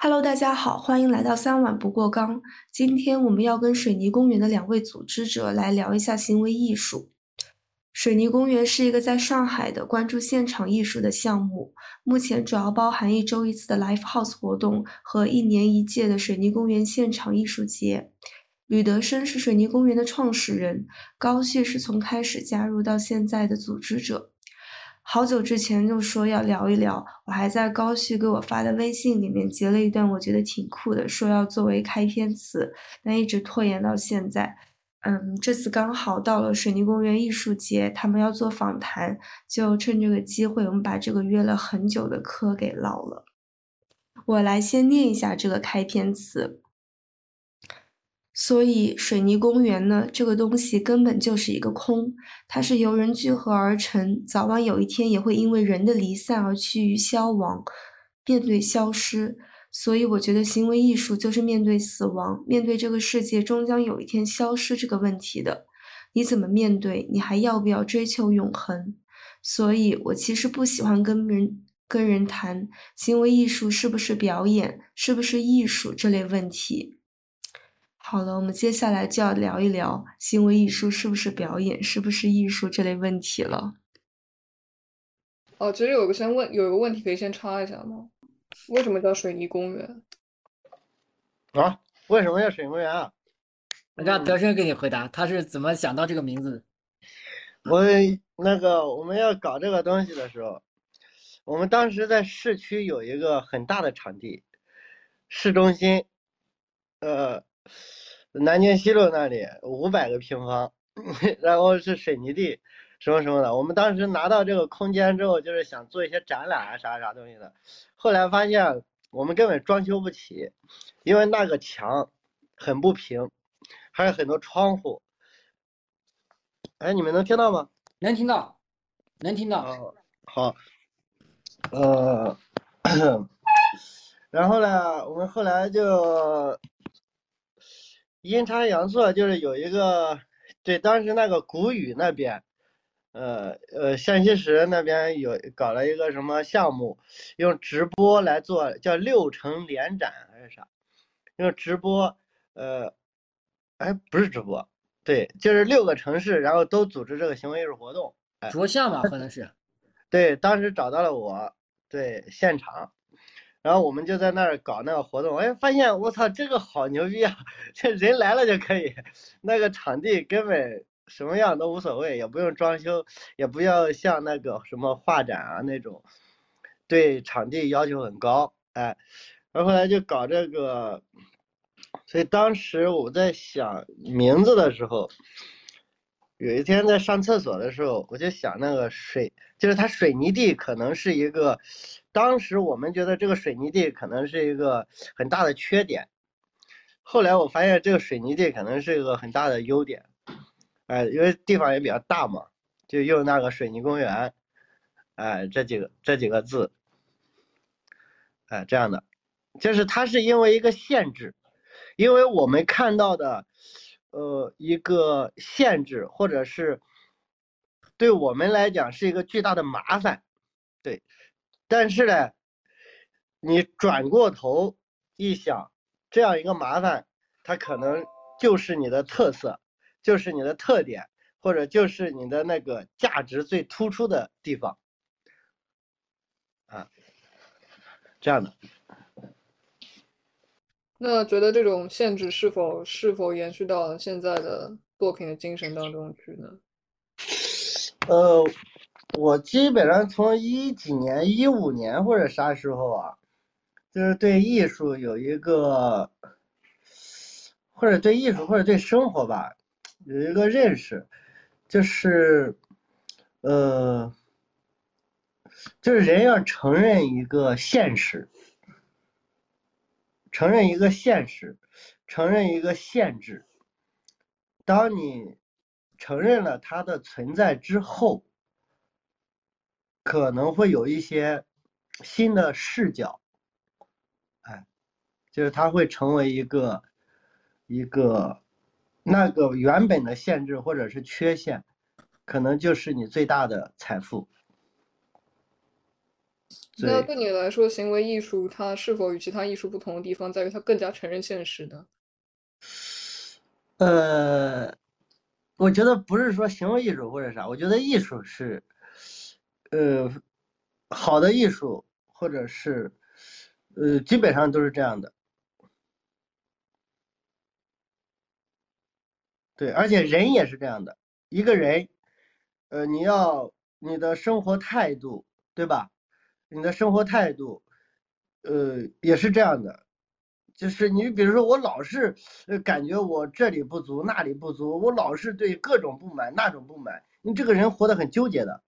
Hello，大家好，欢迎来到三碗不过冈。今天我们要跟水泥公园的两位组织者来聊一下行为艺术。水泥公园是一个在上海的关注现场艺术的项目，目前主要包含一周一次的 Live House 活动和一年一届的水泥公园现场艺术节。吕德生是水泥公园的创始人，高旭是从开始加入到现在的组织者。好久之前就说要聊一聊，我还在高旭给我发的微信里面截了一段，我觉得挺酷的，说要作为开篇词，但一直拖延到现在。嗯，这次刚好到了水泥公园艺术节，他们要做访谈，就趁这个机会，我们把这个约了很久的课给唠了。我来先念一下这个开篇词。所以，水泥公园呢，这个东西根本就是一个空，它是由人聚合而成，早晚有一天也会因为人的离散而趋于消亡，面对消失。所以，我觉得行为艺术就是面对死亡，面对这个世界终将有一天消失这个问题的。你怎么面对？你还要不要追求永恒？所以我其实不喜欢跟人跟人谈行为艺术是不是表演，是不是艺术这类问题。好了，我们接下来就要聊一聊行为艺术是不是表演，是不是艺术这类问题了。哦，其实有个先问，有一个问题可以先插一下吗？为什么叫水泥公园？啊？为什么叫水泥公园啊？让德生给你回答，他是怎么想到这个名字？我那个我们要搞这个东西的时候，我们当时在市区有一个很大的场地，市中心，呃。南京西路那里五百个平方，然后是水泥地，什么什么的。我们当时拿到这个空间之后，就是想做一些展览啊，啥啥东西的。后来发现我们根本装修不起，因为那个墙很不平，还有很多窗户。哎，你们能听到吗？能听到，能听到。哦，好。呃，然后呢，我们后来就。阴差阳错，就是有一个，对，当时那个谷雨那边，呃呃，湘西石那边有搞了一个什么项目，用直播来做，叫六城联展还是啥？用直播，呃，哎，不是直播，对，就是六个城市，然后都组织这个行为艺术活动，着相吧，可能是。对，当时找到了我，对，现场。然后我们就在那儿搞那个活动，哎，发现我操，这个好牛逼啊！这人来了就可以，那个场地根本什么样都无所谓，也不用装修，也不要像那个什么画展啊那种，对场地要求很高，哎，然后来就搞这个，所以当时我在想名字的时候，有一天在上厕所的时候，我就想那个水，就是它水泥地可能是一个。当时我们觉得这个水泥地可能是一个很大的缺点，后来我发现这个水泥地可能是一个很大的优点，哎，因为地方也比较大嘛，就用那个水泥公园，哎，这几个这几个字，哎，这样的，就是它是因为一个限制，因为我们看到的，呃，一个限制或者是对我们来讲是一个巨大的麻烦，对。但是呢，你转过头一想，这样一个麻烦，它可能就是你的特色，就是你的特点，或者就是你的那个价值最突出的地方，啊，这样的。那觉得这种限制是否是否延续到现在的作品的精神当中去呢？呃。我基本上从一几年、一五年或者啥时候啊，就是对艺术有一个，或者对艺术或者对生活吧，有一个认识，就是，呃，就是人要承认一个现实，承认一个现实，承认一个限制。当你承认了它的存在之后，可能会有一些新的视角，哎，就是它会成为一个一个那个原本的限制或者是缺陷，可能就是你最大的财富。那对你来说，行为艺术它是否与其他艺术不同的地方，在于它更加承认现实呢？呃，我觉得不是说行为艺术或者啥，我觉得艺术是，呃，好的艺术或者是，呃，基本上都是这样的。对，而且人也是这样的，一个人，呃，你要你的生活态度，对吧？你的生活态度，呃，也是这样的。就是你比如说，我老是感觉我这里不足，那里不足，我老是对各种不满，那种不满，你这个人活得很纠结的，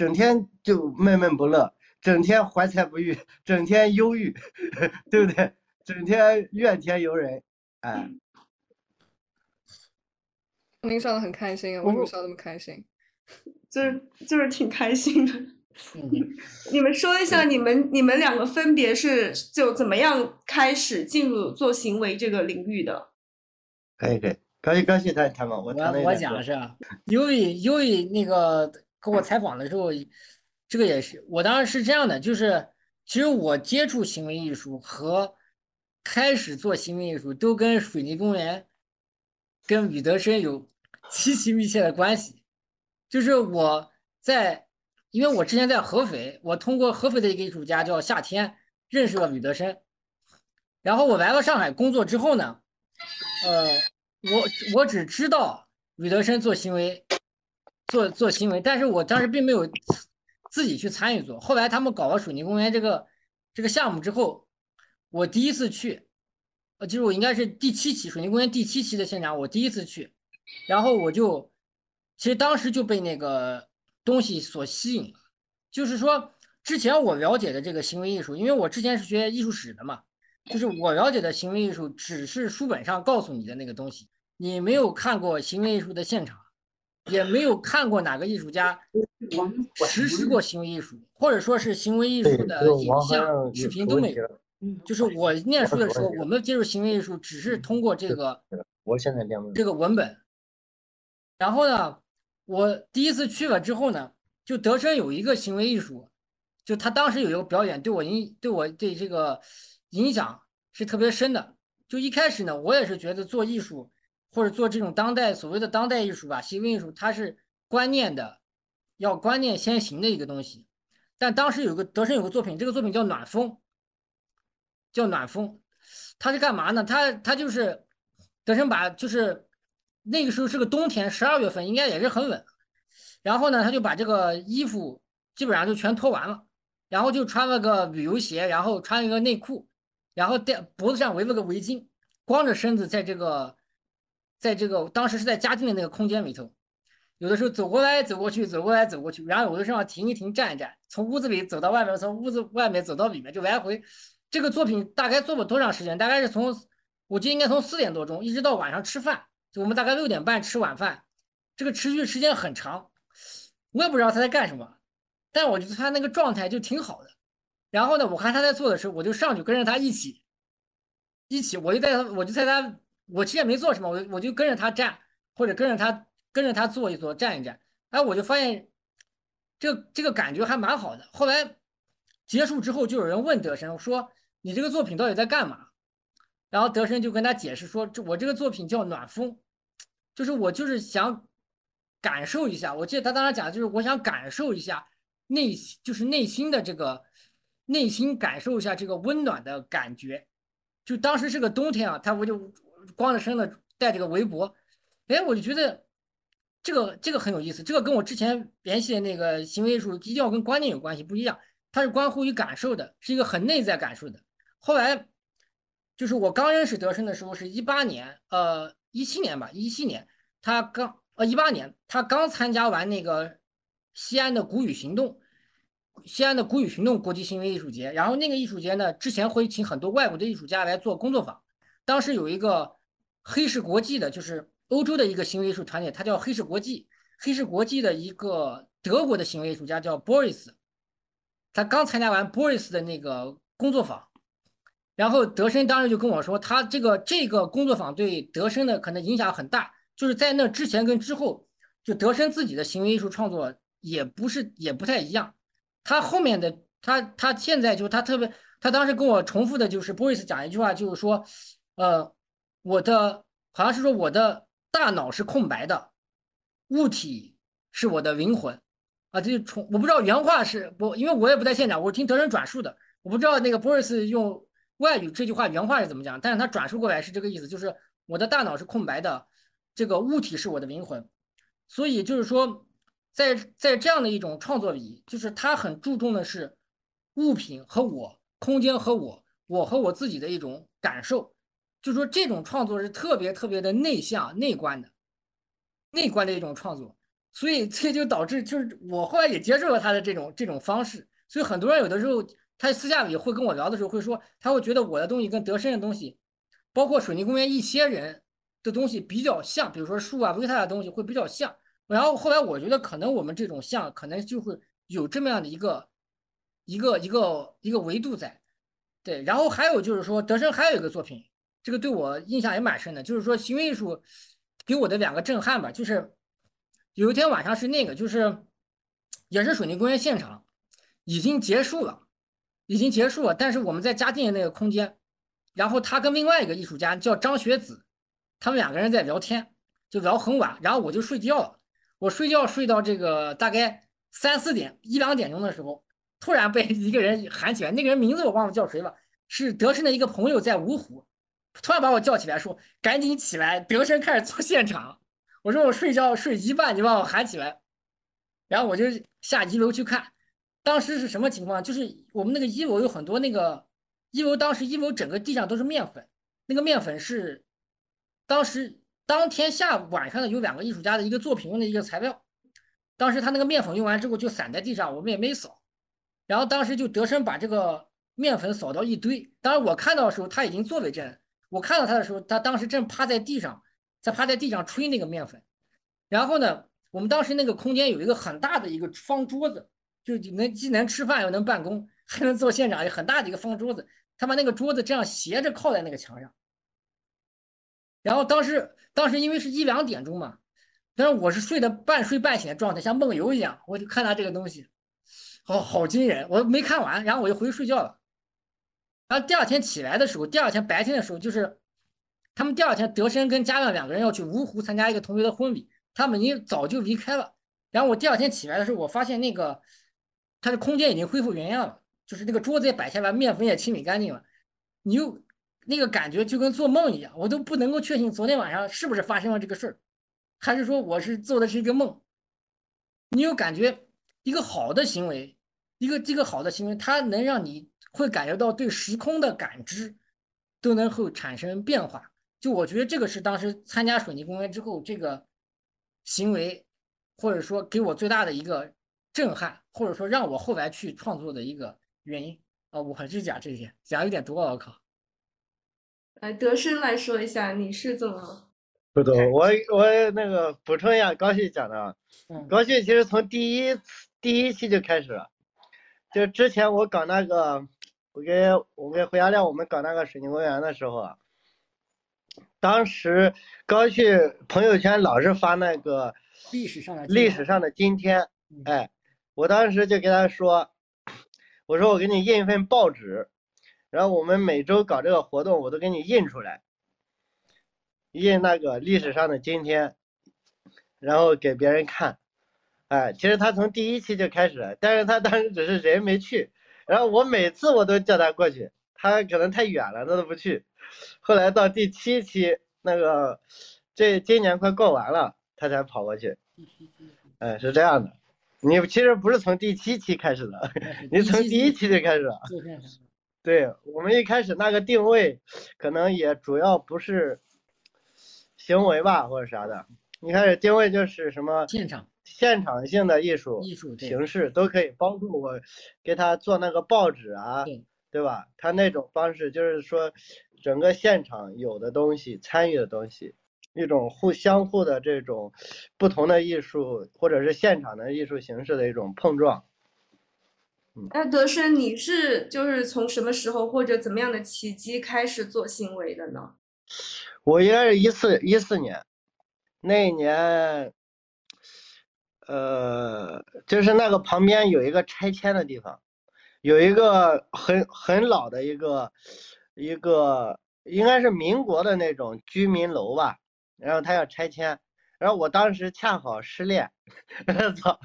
整天就闷闷不乐，整天怀才不遇，整天忧郁，对不对？整天怨天尤人，哎，您笑得很开心啊，为什么笑得那么开心？就是就是挺开心的。嗯，你们说一下，你们你们两个分别是就怎么样开始进入做行为这个领域的？可以可以，高兴高兴谈谈嘛，我我我讲是吧？优于优于那个给我采访的时候，这个也是我当时是这样的，就是其实我接触行为艺术和开始做行为艺术都跟水泥公园、跟吕德生有 极其密切的关系。就是我在，因为我之前在合肥，我通过合肥的一个艺术家叫夏天认识了吕德生，然后我来了上海工作之后呢，呃，我我只知道吕德生做行为，做做行为，但是我当时并没有自己去参与做。后来他们搞了水泥公园这个这个项目之后，我第一次去，呃，就是我应该是第七期水泥公园第七期的现场，我第一次去，然后我就其实当时就被那个东西所吸引了，就是说之前我了解的这个行为艺术，因为我之前是学艺术史的嘛。就是我了解的行为艺术，只是书本上告诉你的那个东西，你没有看过行为艺术的现场，也没有看过哪个艺术家实施过行为艺术，或者说是行为艺术，的影像、视频都没有。就是我念书的时候，我们接触行为艺术只是通过这个我现在这个文本。然后呢，我第一次去了之后呢，就德生有一个行为艺术，就他当时有一个表演对我影对我对这个影响是特别深的。就一开始呢，我也是觉得做艺术或者做这种当代所谓的当代艺术吧，行为艺术，它是观念的，要观念先行的一个东西。但当时有个德生有个作品，这个作品叫《暖风》，叫《暖风》，他是干嘛呢？他他就是德生把就是那个时候是个冬天，十二月份，应该也是很冷。然后呢，他就把这个衣服基本上就全脱完了，然后就穿了个旅游鞋，然后穿一个内裤，然后戴脖子上围了个围巾，光着身子在这个，在这个当时是在嘉定的那个空间里头，有的时候走过来走过去，走过来走过去，然后有的时候停一停站一站，从屋子里走到外面，从屋子外面走到里面，就来回。这个作品大概做了多长时间？大概是从我记得应该从四点多钟一直到晚上吃饭，就我们大概六点半吃晚饭，这个持续时间很长，我也不知道他在干什么，但我觉得他那个状态就挺好的。然后呢，我看他在做的时候，我就上去跟着他一起，一起，我就在他，我就在他，我其实也没做什么，我我就跟着他站，或者跟着他跟着他坐一坐，站一站。哎，我就发现这这个感觉还蛮好的。后来结束之后，就有人问德生说：“你这个作品到底在干嘛？”然后德生就跟他解释说：“这我这个作品叫暖风，就是我就是想感受一下。我记得他当时讲的就是我想感受一下内就是内心的这个内心感受一下这个温暖的感觉。就当时是个冬天啊，他我就光着身子戴着个围脖，哎，我就觉得这个这个很有意思。这个跟我之前联系的那个行为艺术一定要跟观念有关系，不一样。它是关乎于感受的，是一个很内在感受的。后来。就是我刚认识德生的时候，是一八年，呃，一七年吧，一七年，他刚，呃，一八年，他刚参加完那个西安的古语行动，西安的古语行动国际行为艺术节。然后那个艺术节呢，之前会请很多外国的艺术家来做工作坊。当时有一个黑市国际的，就是欧洲的一个行为艺术团体，他叫黑市国际。黑市国际的一个德国的行为艺术家叫 Boris，他刚参加完 Boris 的那个工作坊。然后德生当时就跟我说，他这个这个工作坊对德生的可能影响很大，就是在那之前跟之后，就德生自己的行为艺术创作也不是也不太一样。他后面的他他现在就他特别，他当时跟我重复的就是 Boris 讲一句话，就是说，呃，我的好像是说我的大脑是空白的，物体是我的灵魂，啊，这就重我不知道原话是不，因为我也不在现场，我听德仁转述的，我不知道那个 Boris 用外语这句话原话是怎么讲，但是他转述过来是这个意思，就是我的大脑是空白的，这个物体是我的灵魂，所以就是说。在在这样的一种创作里，就是他很注重的是物品和我、空间和我、我和我自己的一种感受，就说这种创作是特别特别的内向、内观的、内观的一种创作，所以这就导致就是我后来也接受了他的这种这种方式，所以很多人有的时候他私下里会跟我聊的时候会说，他会觉得我的东西跟德生的东西，包括水泥公园一些人的东西比较像，比如说树啊、维他的东西会比较像。然后后来我觉得可能我们这种像可能就会有这么样的一个一个一个一个维度在，对。然后还有就是说德生还有一个作品，这个对我印象也蛮深的，就是说行为艺术给我的两个震撼吧，就是有一天晚上是那个就是也是水泥公园现场已经结束了，已经结束了，但是我们在嘉定那个空间，然后他跟另外一个艺术家叫张学子，他们两个人在聊天，就聊很晚，然后我就睡觉了。我睡觉睡到这个大概三四点一两点钟的时候，突然被一个人喊起来，那个人名字我忘了叫谁了，是德胜的一个朋友在芜湖，突然把我叫起来说：“赶紧起来，德生开始做现场。”我说：“我睡觉睡一半，你把我喊起来。”然后我就下一楼去看，当时是什么情况？就是我们那个一楼有很多那个一楼，当时一楼整个地上都是面粉，那个面粉是当时。当天下午晚上呢，有两个艺术家的一个作品用的一个材料，当时他那个面粉用完之后就散在地上，我们也没扫，然后当时就德生把这个面粉扫到一堆。当时我看到的时候他已经作为证，我看到他的时候，他当时正趴在地上，在趴在地上吹那个面粉。然后呢，我们当时那个空间有一个很大的一个方桌子，就能既能吃饭又能办公，还能做现场，有很大的一个方桌子。他把那个桌子这样斜着靠在那个墙上。然后当时，当时因为是一两点钟嘛，但是我是睡的半睡半醒的状态，像梦游一样，我就看他这个东西，好好惊人，我没看完，然后我就回去睡觉了。然后第二天起来的时候，第二天白天的时候，就是他们第二天德生跟嘉亮两个人要去芜湖参加一个同学的婚礼，他们已经早就离开了。然后我第二天起来的时候，我发现那个他的空间已经恢复原样了，就是那个桌子也摆下来，面粉也清理干净了，你又。那个感觉就跟做梦一样，我都不能够确信昨天晚上是不是发生了这个事儿，还是说我是做的是一个梦。你有感觉，一个好的行为，一个这个好的行为，它能让你会感觉到对时空的感知都能会产生变化。就我觉得这个是当时参加水泥公园之后这个行为，或者说给我最大的一个震撼，或者说让我后来去创作的一个原因啊。我还是讲这些，讲有点多，我靠。来，德生来说一下，你是怎么？不懂，我我那个补充一下高旭讲的，高旭其实从第一次第一期就开始了，就之前我搞那个，我跟我跟胡家亮我们搞那个水晶公园的时候啊，当时刚去朋友圈老是发那个历史上的历史上的今天，哎，我当时就跟他说，我说我给你印一份报纸。然后我们每周搞这个活动，我都给你印出来，印那个历史上的今天，然后给别人看。哎，其实他从第一期就开始了，但是他当时只是人没去。然后我每次我都叫他过去，他可能太远了，他都不去。后来到第七期，那个这今年快过完了，他才跑过去。哎，是这样的，你其实不是从第七期开始的，你从第一期就开始了。对我们一开始那个定位，可能也主要不是行为吧，或者啥的。一开始定位就是什么现场现场性的艺术艺术形式都可以，包括我给他做那个报纸啊，对吧？他那种方式就是说，整个现场有的东西，参与的东西，一种互相互的这种不同的艺术，或者是现场的艺术形式的一种碰撞。那德生，你是就是从什么时候或者怎么样的契机开始做行为的呢？我应该是一四一四年，那一年，呃，就是那个旁边有一个拆迁的地方，有一个很很老的一个一个应该是民国的那种居民楼吧，然后他要拆迁，然后我当时恰好失恋，操，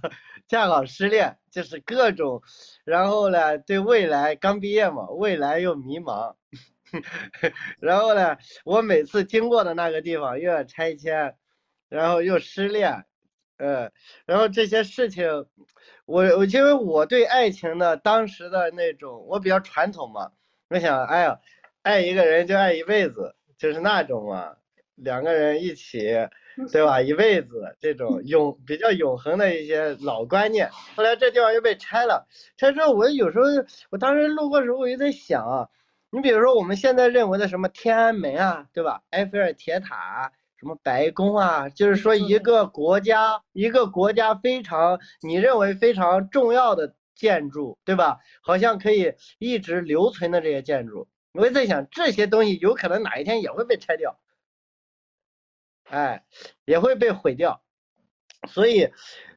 恰好失恋，就是各种，然后呢，对未来刚毕业嘛，未来又迷茫，然后呢，我每次经过的那个地方又要拆迁，然后又失恋。呃，然后这些事情，我我因为我对爱情的当时的那种，我比较传统嘛，我想，哎呀，爱一个人就爱一辈子，就是那种嘛，两个人一起，对吧？一辈子这种永比较永恒的一些老观念。后来这地方又被拆了，拆之后我有时候，我当时路过时候我就在想啊，你比如说我们现在认为的什么天安门啊，对吧？埃菲尔铁塔。什么白宫啊？就是说一个国家，一个国家非常你认为非常重要的建筑，对吧？好像可以一直留存的这些建筑，我在想这些东西有可能哪一天也会被拆掉，哎，也会被毁掉。所以，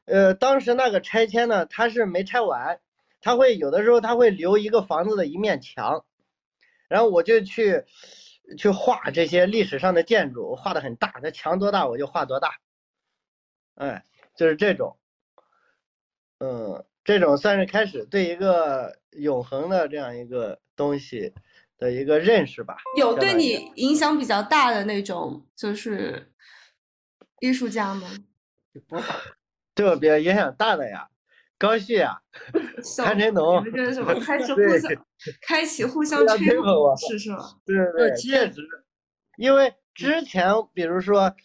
呃，当时那个拆迁呢，它是没拆完，它会有的时候它会留一个房子的一面墙，然后我就去。去画这些历史上的建筑，画的很大，那墙多大我就画多大，哎，就是这种，嗯，这种算是开始对一个永恒的这样一个东西的一个认识吧。有对你影响比较大的那种，就是艺术家吗？特别影响大的呀。高旭啊，潘成龙，这是什么？开始互相，开启互相吹捧是是吗？对对，确实，因为之前比如说，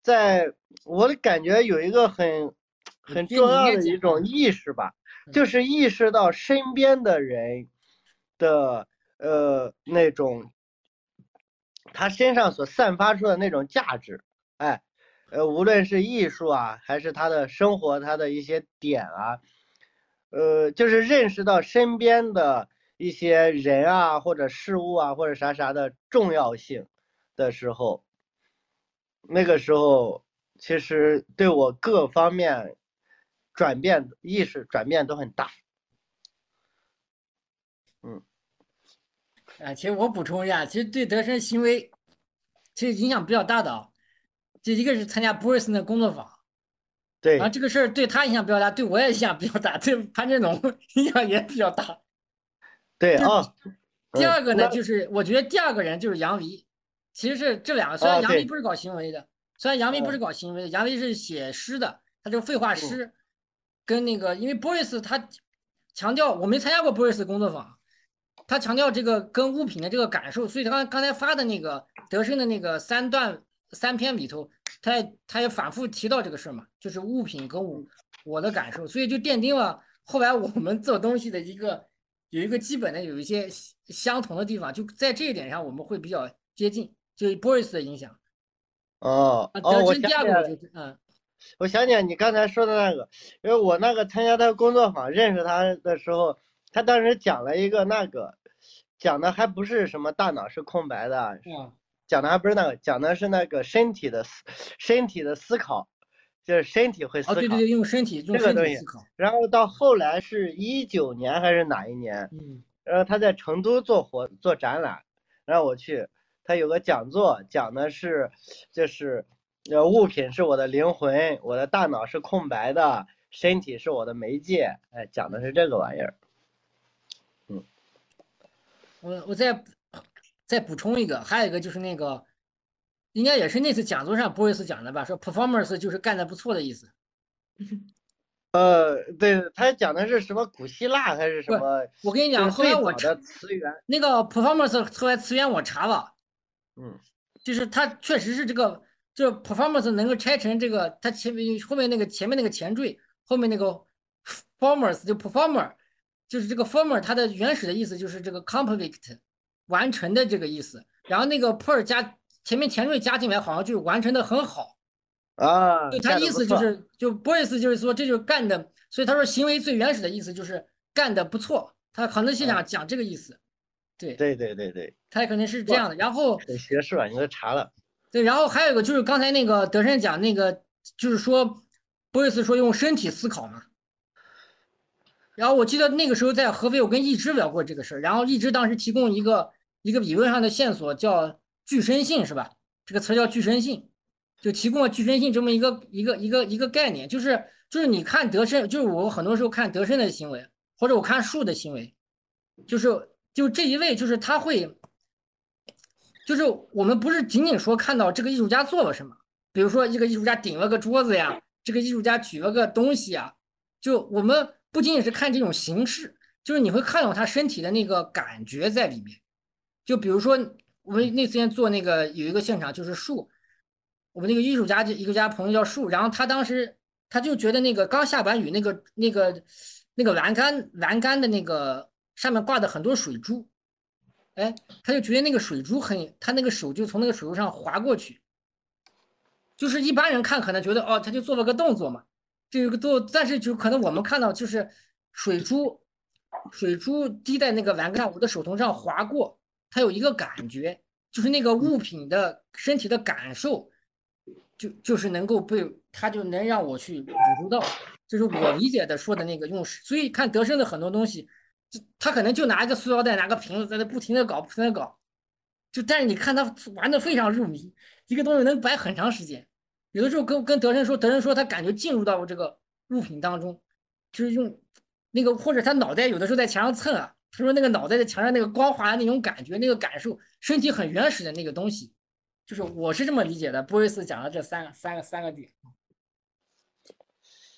在我的感觉有一个很很重要的一种意识吧，就是意识到身边的人的呃那种他身上所散发出的那种价值，哎，呃，无论是艺术啊，还是他的生活，他的一些点啊。呃，就是认识到身边的一些人啊，或者事物啊，或者啥啥的重要性的时候，那个时候其实对我各方面转变意识转变都很大。嗯，啊，其实我补充一下，其实对德生行为其实影响比较大的啊，就一个是参加布瑞森的工作坊。对，然后这个事儿对他影响比较大，对我也影响比较大，对潘振龙 影响也比较大。对啊。第二个呢，就是我觉得第二个人就是杨维，其实是这两个。虽然杨维不是搞行为的，虽然杨维不是搞行为的，杨维是写诗的，他就废话诗，跟那个因为 Boris 他强调，我没参加过 Boris 工作坊，他强调这个跟物品的这个感受，所以他刚刚才发的那个德胜的那个三段三篇里头。他也他也反复提到这个事儿嘛，就是物品跟我我的感受，所以就奠定了后来我们做东西的一个有一个基本的有一些相同的地方，就在这一点上我们会比较接近，就 Boris 的影响。哦哦，我想起来，嗯，我想起来你刚才说的那个，因为我那个参加他工作坊认识他的时候，他当时讲了一个那个，讲的还不是什么大脑是空白的。讲的还不是那个，讲的是那个身体的思，身体的思考，就是身体会思考。对对对，用身体，用身体思考。然后到后来是一九年还是哪一年？嗯。然后他在成都做活做展览，然后我去，他有个讲座，讲的是就是呃物品是我的灵魂，我的大脑是空白的，身体是我的媒介，哎，讲的是这个玩意儿。嗯。我我在。再补充一个，还有一个就是那个，应该也是那次讲座上波瑞斯讲的吧？说 performance 就是干的不错的意思。呃，对他讲的是什么古希腊还是什么？我跟你讲，后来我查词源，那个 performance 后来词源我查了，嗯，就是它确实是这个，就 performance 能够拆成这个，它前面后面那个前面那个前缀，后面那个 performance 就 performer，就是这个 former 它的原始的意思就是这个 complete。完成的这个意思，然后那个 per 加前面前缀加进来，好像就是完成的很好啊。就他意思就是，就 boys 就是说这就是干的，所以他说行为最原始的意思就是干的不错，他可能是想讲这个意思。对对对对对，他可能是这样的。然后很学术啊，你都查了。对，然后还有一个就是刚才那个德胜讲那个，就是说波伊斯说用身体思考嘛。然后我记得那个时候在合肥，我跟易之聊过这个事儿，然后易之当时提供一个一个理论上的线索，叫具身性，是吧？这个词叫具身性，就提供了具身性这么一个一个一个一个概念，就是就是你看德胜，就是我很多时候看德胜的行为，或者我看树的行为，就是就这一类，就是他会，就是我们不是仅仅说看到这个艺术家做了什么，比如说这个艺术家顶了个桌子呀，这个艺术家举了个东西呀，就我们。不仅仅是看这种形式，就是你会看到他身体的那个感觉在里面。就比如说，我们那天做那个有一个现场，就是树，我们那个艺术家就艺术家朋友叫树，然后他当时他就觉得那个刚下完雨，那个那个那个栏杆栏杆的那个上面挂的很多水珠，哎，他就觉得那个水珠很，他那个手就从那个水珠上划过去，就是一般人看可能觉得哦，他就做了个动作嘛。这个做，但是就可能我们看到就是水珠，水珠滴在那个栏杆，我的手头上划过，它有一个感觉，就是那个物品的身体的感受，就就是能够被他就能让我去捕捉到，就是我理解的说的那个用，所以看德生的很多东西，就他可能就拿一个塑料袋，拿个瓶子在那不停的搞，不停的搞，就但是你看他玩的非常入迷，一个东西能摆很长时间。有的时候跟跟德生说，德生说他感觉进入到这个物品当中，就是用那个或者他脑袋有的时候在墙上蹭啊，他说那个脑袋在墙上那个光滑的那种感觉，那个感受，身体很原始的那个东西，就是我是这么理解的。波瑞斯讲了这三个三个三个点。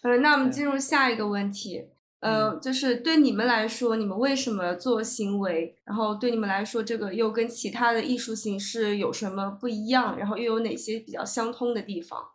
呃，那我们进入下一个问题。呃，就是对你们来说，你们为什么做行为？然后对你们来说，这个又跟其他的艺术形式有什么不一样？然后又有哪些比较相通的地方？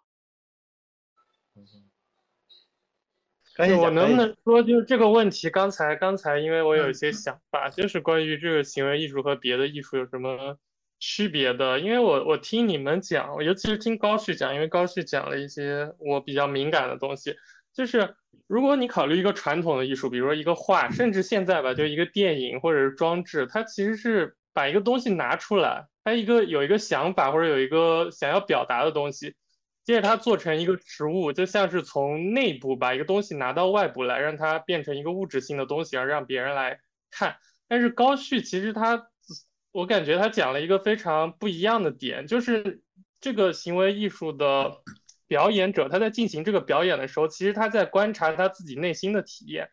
我能不能说，就是这个问题？刚才刚才，因为我有一些想法，就是关于这个行为艺术和别的艺术有什么区别的？因为我我听你们讲，尤其是听高旭讲，因为高旭讲了一些我比较敏感的东西，就是。如果你考虑一个传统的艺术，比如说一个画，甚至现在吧，就一个电影或者是装置，它其实是把一个东西拿出来，它一个有一个想法或者有一个想要表达的东西，接着它做成一个实物，就像是从内部把一个东西拿到外部来，让它变成一个物质性的东西，而让别人来看。但是高旭其实他，我感觉他讲了一个非常不一样的点，就是这个行为艺术的。表演者他在进行这个表演的时候，其实他在观察他自己内心的体验，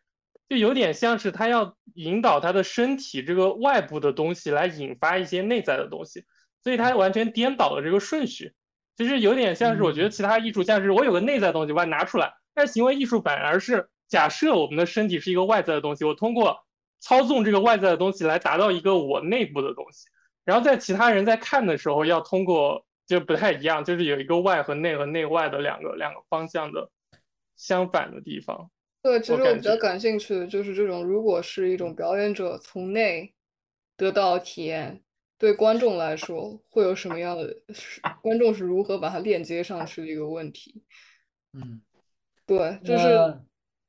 就有点像是他要引导他的身体这个外部的东西来引发一些内在的东西，所以他完全颠倒了这个顺序。其实有点像是我觉得其他艺术像是我有个内在东西我拿出来，但是行为艺术反而是假设我们的身体是一个外在的东西，我通过操纵这个外在的东西来达到一个我内部的东西，然后在其他人在看的时候要通过。就不太一样，就是有一个外和内和内外的两个两个方向的相反的地方。对，其实我比较感兴趣的就是这种，如果是一种表演者从内得到体验，对观众来说会有什么样的？观众是如何把它链接上去的一个问题。嗯，对，就是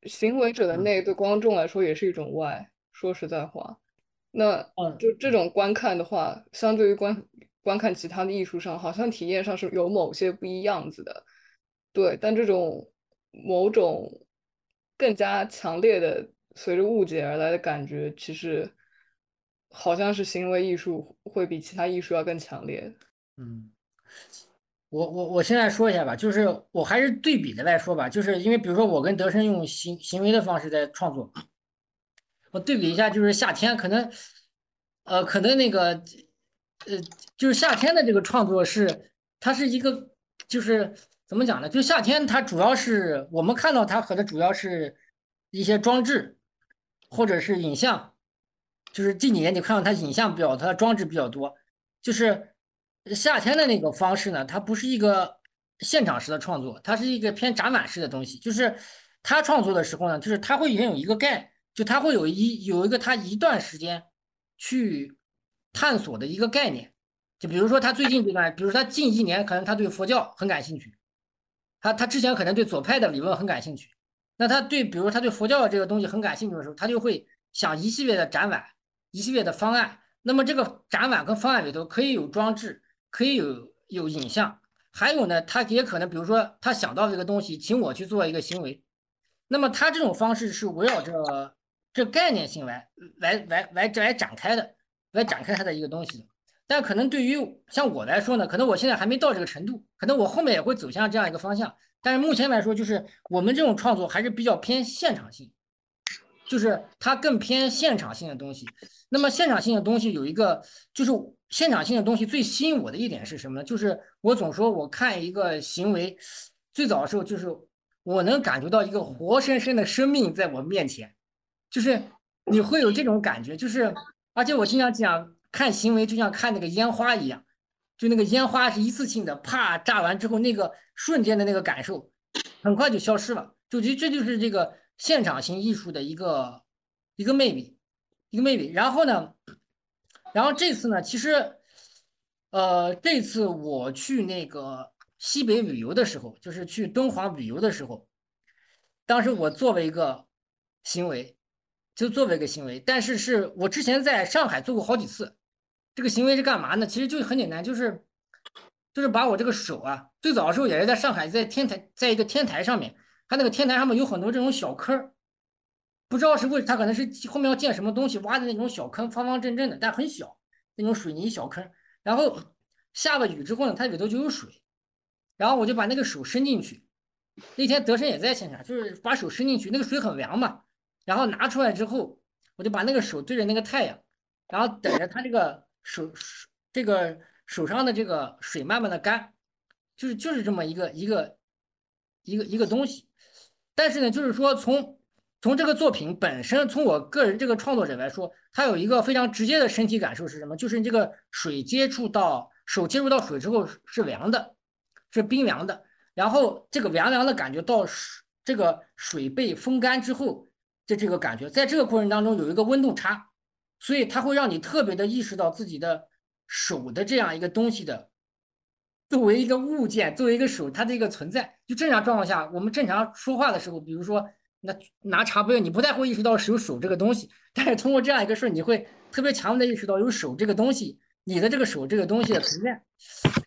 行为者的内对观众来说也是一种外。说实在话，那就这种观看的话，相对于观。观看其他的艺术上，好像体验上是有某些不一样子的，对。但这种某种更加强烈的随着误解而来的感觉，其实好像是行为艺术会比其他艺术要更强烈。嗯，我我我现在说一下吧，就是我还是对比的来说吧，就是因为比如说我跟德生用行行为的方式在创作，我对比一下，就是夏天可能，呃，可能那个。呃，就是夏天的这个创作是，它是一个，就是怎么讲呢？就夏天它主要是我们看到它可能主要是一些装置，或者是影像，就是近几年你看到它影像比较，它的装置比较多。就是夏天的那个方式呢，它不是一个现场式的创作，它是一个偏展览式的东西。就是他创作的时候呢，就是他会先有一个概，就他会有一有一个他一段时间去。探索的一个概念，就比如说他最近这段，比如说他近一年可能他对佛教很感兴趣，他他之前可能对左派的理论很感兴趣，那他对比如他对佛教这个东西很感兴趣的时候，他就会想一系列的展览，一系列的方案。那么这个展览跟方案里头可以有装置，可以有有影像，还有呢，他也可能，比如说他想到这个东西，请我去做一个行为，那么他这种方式是围绕着这概念性来来来来来展开的，来展开他的一个东西。但可能对于像我来说呢，可能我现在还没到这个程度，可能我后面也会走向这样一个方向。但是目前来说，就是我们这种创作还是比较偏现场性，就是它更偏现场性的东西。那么现场性的东西有一个，就是现场性的东西最吸引我的一点是什么呢？就是我总说我看一个行为，最早的时候就是我能感觉到一个活生生的生命在我面前，就是你会有这种感觉，就是而且我经常讲看行为就像看那个烟花一样。就那个烟花是一次性的，啪炸完之后，那个瞬间的那个感受，很快就消失了。就这这就是这个现场型艺术的一个一个魅力，一个魅力。然后呢，然后这次呢，其实，呃，这次我去那个西北旅游的时候，就是去敦煌旅游的时候，当时我做了一个行为，就做了一个行为，但是是我之前在上海做过好几次。这个行为是干嘛呢？其实就很简单，就是就是把我这个手啊，最早的时候也是在上海，在天台，在一个天台上面，它那个天台上面有很多这种小坑不知道是为它可能是后面要建什么东西挖的那种小坑，方方正正的，但很小，那种水泥小坑。然后下了雨之后呢，它里头就有水，然后我就把那个手伸进去。那天德生也在现场，就是把手伸进去，那个水很凉嘛，然后拿出来之后，我就把那个手对着那个太阳，然后等着它这个。手手这个手上的这个水慢慢的干，就是就是这么一个一个一个一个东西。但是呢，就是说从从这个作品本身，从我个人这个创作者来说，它有一个非常直接的身体感受是什么？就是这个水接触到手接触到水之后是凉的，是冰凉的。然后这个凉凉的感觉到水这个水被风干之后的这个感觉，在这个过程当中有一个温度差。所以它会让你特别的意识到自己的手的这样一个东西的，作为一个物件，作为一个手，它的一个存在。就正常状况下，我们正常说话的时候，比如说那拿茶杯，你不太会意识到是有手这个东西，但是通过这样一个事儿，你会特别强烈的意识到有手这个东西，你的这个手这个东西的存在。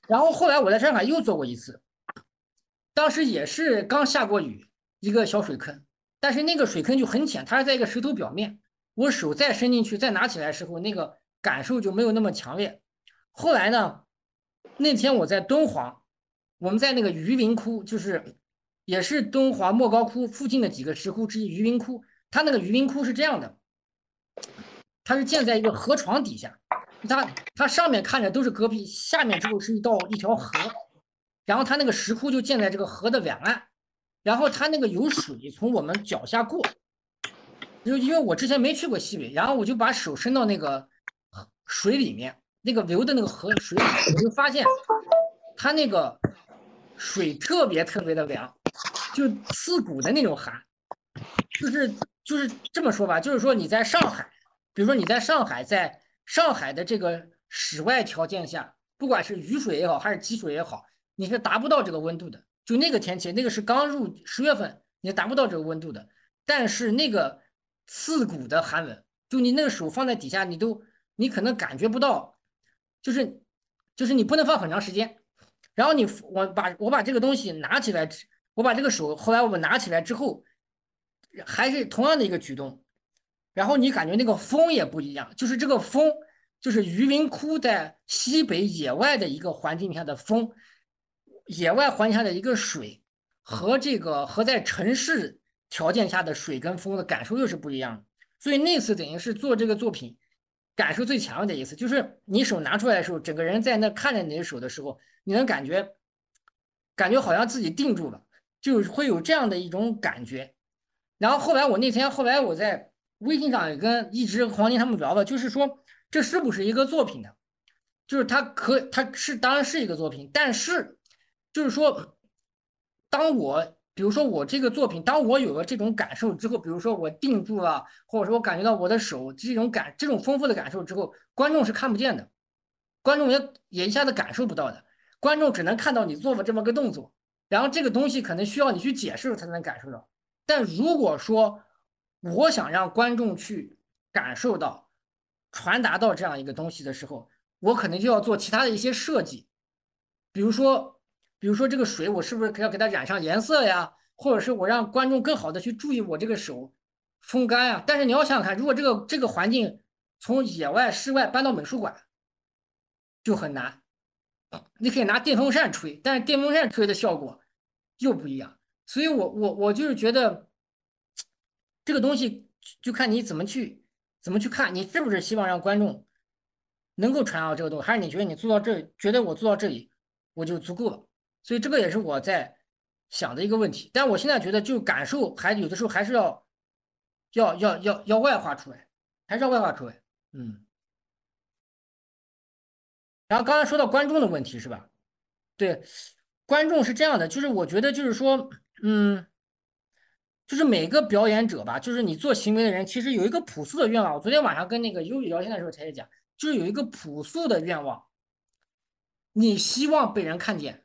然后后来我在上海又做过一次，当时也是刚下过雨，一个小水坑，但是那个水坑就很浅，它是在一个石头表面。我手再伸进去，再拿起来的时候，那个感受就没有那么强烈。后来呢，那天我在敦煌，我们在那个榆林窟，就是也是敦煌莫高窟附近的几个石窟之一。榆林窟，它那个榆林窟是这样的，它是建在一个河床底下，它它上面看着都是戈壁，下面之后是一道一条河，然后它那个石窟就建在这个河的两岸，然后它那个有水从我们脚下过。就因为我之前没去过西北，然后我就把手伸到那个水里面，那个流的那个河水，我就发现它那个水特别特别的凉，就刺骨的那种寒。就是就是这么说吧，就是说你在上海，比如说你在上海，在上海的这个室外条件下，不管是雨水也好，还是积水也好，你是达不到这个温度的。就那个天气，那个是刚入十月份，你达不到这个温度的。但是那个。刺骨的寒冷，就你那个手放在底下，你都你可能感觉不到，就是就是你不能放很长时间。然后你我把我把这个东西拿起来，我把这个手后来我们拿起来之后，还是同样的一个举动。然后你感觉那个风也不一样，就是这个风，就是榆林窟在西北野外的一个环境下的风，野外环境下的一个水和这个和在城市。条件下的水跟风的感受又是不一样的，所以那次等于是做这个作品感受最强的一次，就是你手拿出来的时候，整个人在那看着你的手的时候，你能感觉感觉好像自己定住了，就会有这样的一种感觉。然后后来我那天后来我在微信上也跟一直黄金他们聊了，就是说这是不是一个作品呢？就是他可他是当然是一个作品，但是就是说当我。比如说我这个作品，当我有了这种感受之后，比如说我定住了，或者说我感觉到我的手这种感、这种丰富的感受之后，观众是看不见的，观众也也一下子感受不到的，观众只能看到你做了这么个动作，然后这个东西可能需要你去解释才能感受到。但如果说我想让观众去感受到、传达到这样一个东西的时候，我可能就要做其他的一些设计，比如说。比如说这个水，我是不是要给它染上颜色呀？或者是我让观众更好的去注意我这个手风干呀？但是你要想想看，如果这个这个环境从野外室外搬到美术馆，就很难。你可以拿电风扇吹，但是电风扇吹的效果又不一样。所以我我我就是觉得这个东西就看你怎么去怎么去看，你是不是希望让观众能够传到这个东西，还是你觉得你做到这，觉得我做到这里我就足够了？所以这个也是我在想的一个问题。但我现在觉得，就感受还有的时候还是要要要要要外化出来，还是要外化出来。嗯。然后刚才说到观众的问题是吧？对，观众是这样的，就是我觉得就是说，嗯，就是每个表演者吧，就是你做行为的人，其实有一个朴素的愿望。我昨天晚上跟那个优宇聊天的时候才讲，就是有一个朴素的愿望，你希望被人看见，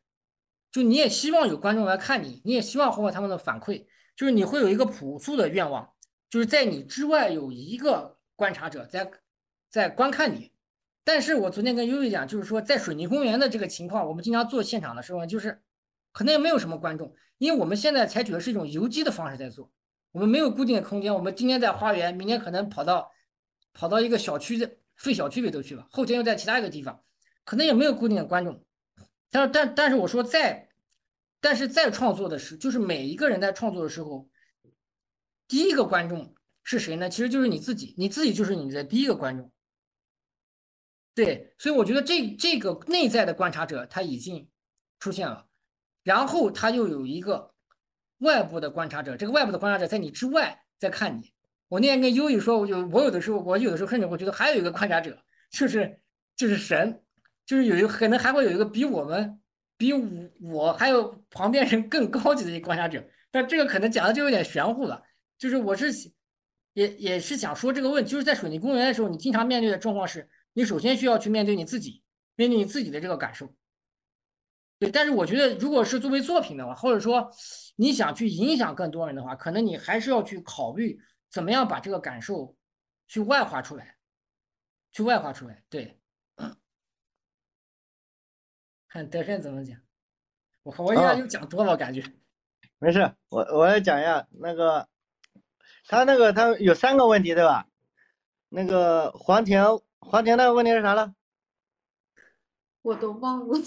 就你也希望有观众来看你，你也希望获得他们的反馈，就是你会有一个朴素的愿望，就是在你之外有一个观察者在在观看你。但是我昨天跟悠悠讲，就是说在水泥公园的这个情况，我们经常做现场的时候，就是可能也没有什么观众，因为我们现在采取的是一种游击的方式在做，我们没有固定的空间。我们今天在花园，明天可能跑到跑到一个小区的废小区里头去了，后天又在其他一个地方，可能也没有固定的观众。但但但是我说在，但是在创作的时，就是每一个人在创作的时候，第一个观众是谁呢？其实就是你自己，你自己就是你的第一个观众。对，所以我觉得这这个内在的观察者他已经出现了，然后他又有一个外部的观察者，这个外部的观察者在你之外在看你。我那天跟优宇说，我有我有的时候，我有的时候甚至我觉得还有一个观察者，就是就是神，就是有一个可能还会有一个比我们比我我还有旁边人更高级的一个观察者，但这个可能讲的就有点玄乎了。就是我是也也是想说这个问题，就是在水泥公园的时候，你经常面对的状况是。你首先需要去面对你自己，面对你自己的这个感受。对，但是我觉得，如果是作为作品的话，或者说你想去影响更多人的话，可能你还是要去考虑怎么样把这个感受去外化出来，去外化出来。对，看德胜怎么讲。我我一下又讲多了，感觉。没事，我我来讲一下那个，他那个他有三个问题，对吧？那个黄婷。黄婷那个问题是啥了？我都忘了，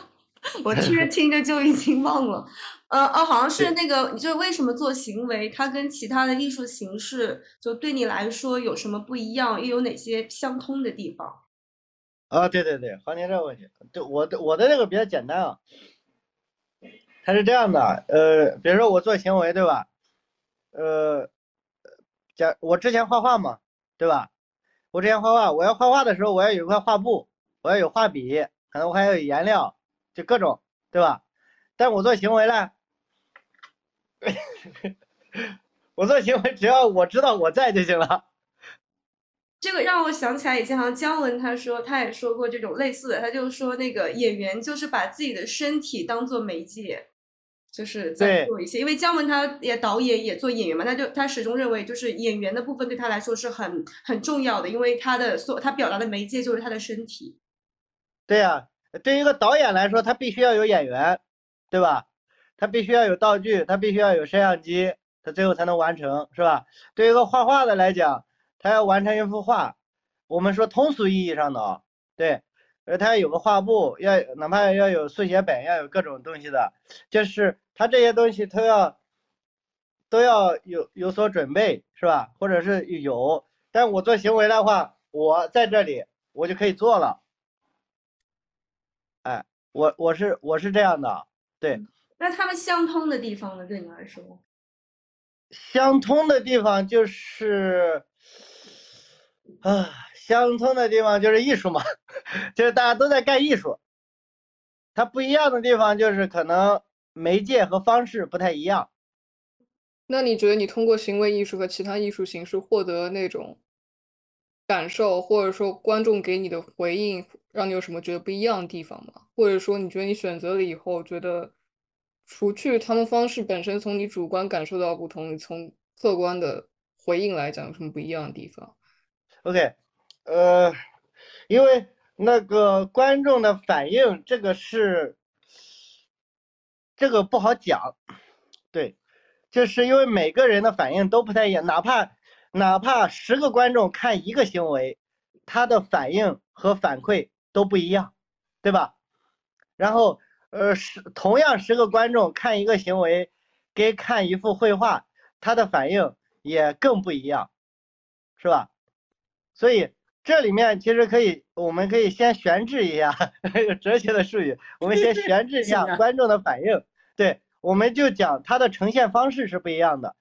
我听着听着就已经忘了。呃哦，好像是那个，就是为什么做行为，它跟其他的艺术形式，就对你来说有什么不一样，又有哪些相通的地方？啊，对对对，黄婷这个问题，对我的我的这个比较简单啊，它是这样的，呃，比如说我做行为，对吧？呃，假我之前画画嘛，对吧？我之前画画，我要画画的时候，我要有一块画布，我要有画笔，可能我还要有颜料，就各种，对吧？但我做行为呢，我做行为只要我知道我在就行了。这个让我想起来以前好像姜文他说他也说过这种类似的，他就说那个演员就是把自己的身体当做媒介。就是在做一些，因为姜文他也导演也做演员嘛，他就他始终认为就是演员的部分对他来说是很很重要的，因为他的所他表达的媒介就是他的身体。对呀，对于一个导演来说，他必须要有演员，对吧？他必须要有道具，他必须要有摄像机，他最后才能完成，是吧？对于一个画画的来讲，他要完成一幅画，我们说通俗意义上的啊，对。而他要有个画布，要哪怕要有速写本，要有各种东西的，就是他这些东西都要都要有有所准备，是吧？或者是有，但我做行为的话，我在这里我就可以做了。哎，我我是我是这样的，对。那他们相通的地方呢？对你来说？相通的地方就是，啊。乡村的地方就是艺术嘛，就是大家都在干艺术。它不一样的地方就是可能媒介和方式不太一样。那你觉得你通过行为艺术和其他艺术形式获得那种感受，或者说观众给你的回应，让你有什么觉得不一样的地方吗？或者说你觉得你选择了以后，觉得除去他们方式本身从你主观感受到不同，你从客观的回应来讲有什么不一样的地方？OK。呃，因为那个观众的反应，这个是这个不好讲，对，就是因为每个人的反应都不太一样，哪怕哪怕十个观众看一个行为，他的反应和反馈都不一样，对吧？然后呃，十同样十个观众看一个行为，跟看一幅绘画，他的反应也更不一样，是吧？所以。这里面其实可以，我们可以先悬置一下有 哲学的术语，我们先悬置一下观众的反应。对，我们就讲它的呈现方式是不一样的。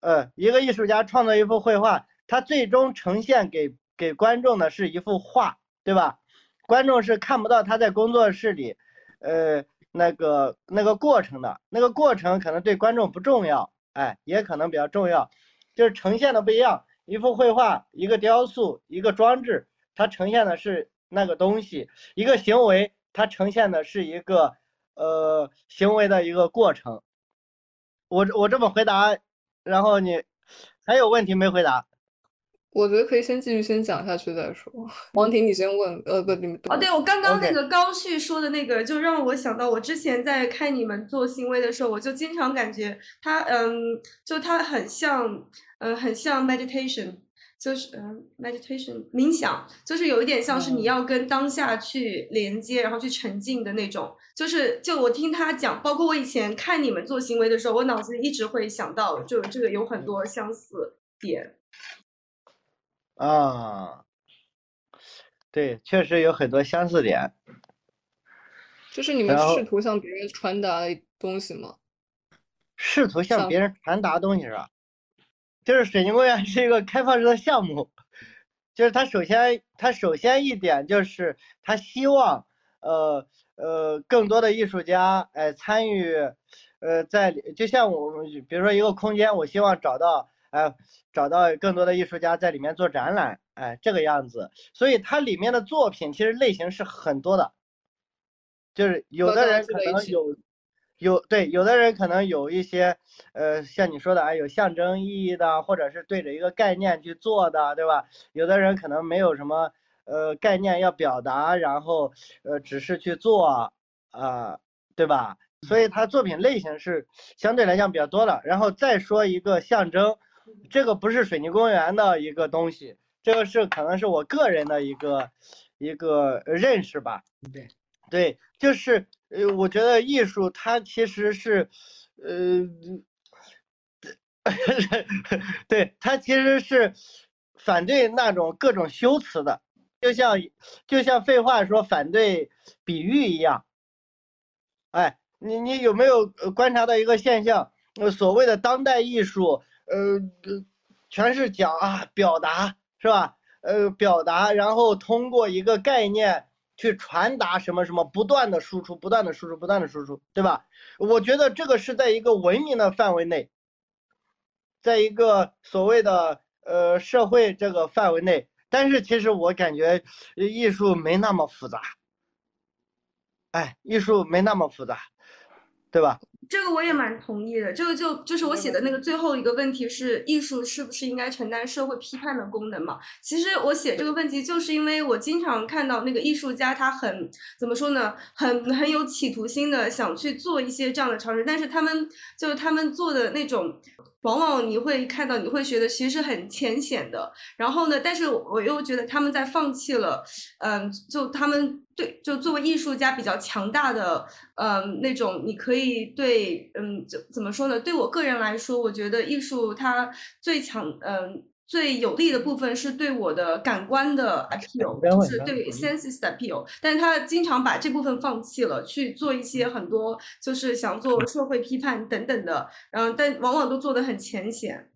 呃，一个艺术家创作一幅绘画，他最终呈现给给观众的是一幅画，对吧？观众是看不到他在工作室里，呃，那个那个过程的，那个过程可能对观众不重要，哎，也可能比较重要，就是呈现的不一样。一幅绘画，一个雕塑，一个装置，它呈现的是那个东西；一个行为，它呈现的是一个呃行为的一个过程。我我这么回答，然后你还有问题没回答？我觉得可以先继续先讲下去再说。王婷，你先问，呃，不，你们哦，对我刚刚那个高旭说的那个，就让我想到我之前在看你们做行为的时候，我就经常感觉他，嗯，就他很像，嗯，很像 meditation，就是嗯，meditation 冥想，就是有一点像是你要跟当下去连接，然后去沉浸的那种。就是就我听他讲，包括我以前看你们做行为的时候，我脑子里一直会想到，就这个有很多相似点。啊，对，确实有很多相似点。就是你们试图向别人传达东西吗？试图向别人传达东西是吧？就是水晶公园是一个开放式的项目，就是他首先他首先一点就是他希望呃呃更多的艺术家哎参与呃在就像我们比如说一个空间，我希望找到。哎，找到更多的艺术家在里面做展览，哎，这个样子，所以它里面的作品其实类型是很多的，就是有的人可能有有对，有的人可能有一些呃，像你说的，啊，有象征意义的，或者是对着一个概念去做的，对吧？有的人可能没有什么呃概念要表达，然后呃只是去做啊，对吧？所以他作品类型是相对来讲比较多的。然后再说一个象征。这个不是水泥公园的一个东西，这个是可能是我个人的一个一个认识吧。对，对，就是呃，我觉得艺术它其实是，呃，对，它其实是反对那种各种修辞的，就像就像废话说反对比喻一样。哎，你你有没有观察到一个现象？呃，所谓的当代艺术。呃，全是讲啊，表达是吧？呃，表达，然后通过一个概念去传达什么什么，不断的输出，不断的输出，不断的输出，对吧？我觉得这个是在一个文明的范围内，在一个所谓的呃社会这个范围内，但是其实我感觉艺术没那么复杂，哎，艺术没那么复杂，对吧？这个我也蛮同意的。这个就就是我写的那个最后一个问题是：艺术是不是应该承担社会批判的功能嘛？其实我写这个问题，就是因为我经常看到那个艺术家，他很怎么说呢？很很有企图心的想去做一些这样的尝试，但是他们就是他们做的那种。往往你会看到，你会觉得其实是很浅显的。然后呢，但是我又觉得他们在放弃了，嗯，就他们对，就作为艺术家比较强大的，嗯，那种你可以对，嗯，怎怎么说呢？对我个人来说，我觉得艺术它最强，嗯。最有利的部分是对我的感官的 appeal，就是对 senses 的 appeal，但是他经常把这部分放弃了，去做一些很多就是想做社会批判等等的，然后但往往都做的很浅显。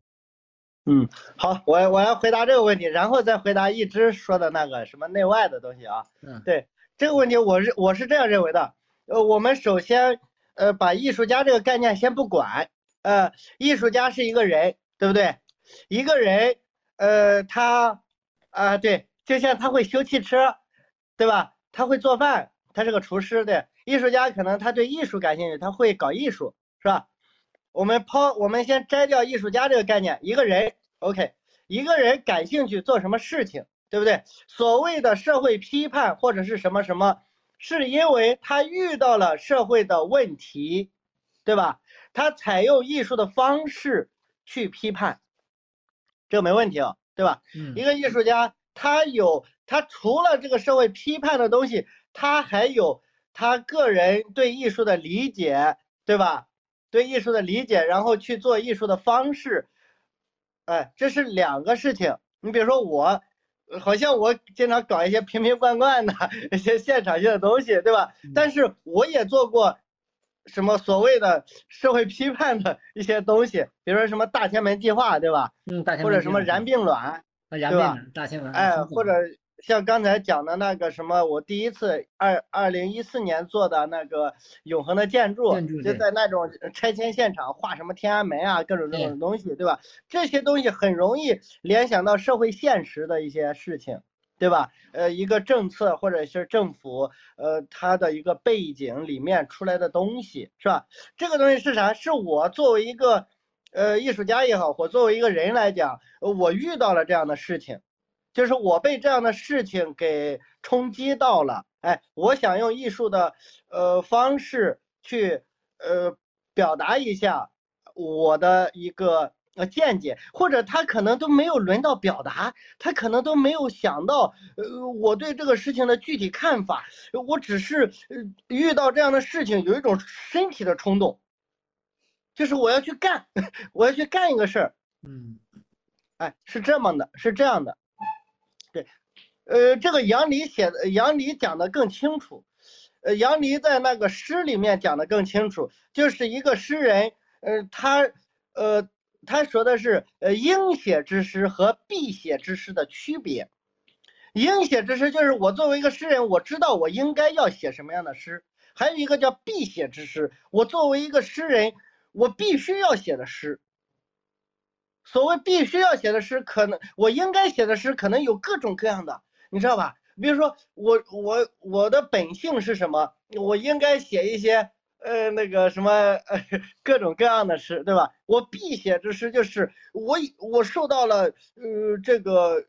嗯，好，我我要回答这个问题，然后再回答一只说的那个什么内外的东西啊。嗯，对这个问题，我是我是这样认为的，呃，我们首先呃把艺术家这个概念先不管，呃，艺术家是一个人，对不对？一个人，呃，他，啊，对，就像他会修汽车，对吧？他会做饭，他是个厨师，对。艺术家可能他对艺术感兴趣，他会搞艺术，是吧？我们抛，我们先摘掉艺术家这个概念，一个人，OK，一个人感兴趣做什么事情，对不对？所谓的社会批判或者是什么什么，是因为他遇到了社会的问题，对吧？他采用艺术的方式去批判，这个没问题哦，对吧？一个艺术家，他有他除了这个社会批判的东西，他还有他个人对艺术的理解，对吧？对艺术的理解，然后去做艺术的方式，哎，这是两个事情。你比如说我，好像我经常搞一些瓶瓶罐罐的一些现场性的东西，对吧？但是我也做过。什么所谓的社会批判的一些东西，比如说什么大天门计划，对吧？嗯，大天门或者什么燃并卵，对吧？大天门。哎，或者像刚才讲的那个什么，我第一次二二零一四年做的那个永恒的建筑，就在那种拆迁现场画什么天安门啊，各种各种东西，对吧？这些东西很容易联想到社会现实的一些事情。对吧？呃，一个政策或者是政府，呃，它的一个背景里面出来的东西，是吧？这个东西是啥？是我作为一个，呃，艺术家也好，我作为一个人来讲，我遇到了这样的事情，就是我被这样的事情给冲击到了，哎，我想用艺术的，呃，方式去，呃，表达一下我的一个。呃，见解。或者他可能都没有轮到表达，他可能都没有想到，呃，我对这个事情的具体看法，我只是呃遇到这样的事情有一种身体的冲动，就是我要去干，我要去干一个事儿，嗯，哎，是这么的，是这样的，对，呃，这个杨黎写的，杨黎讲的更清楚，呃，杨黎在那个诗里面讲的更清楚，就是一个诗人，呃，他，呃。他说的是，呃，应写之诗和必写之诗的区别。应写之诗就是我作为一个诗人，我知道我应该要写什么样的诗；还有一个叫必写之诗，我作为一个诗人，我必须要写的诗。所谓必须要写的诗，可能我应该写的诗可能有各种各样的，你知道吧？比如说我我我的本性是什么？我应该写一些。呃，那个什么，呃，各种各样的诗，对吧？我必写之诗就是我，我受到了呃这个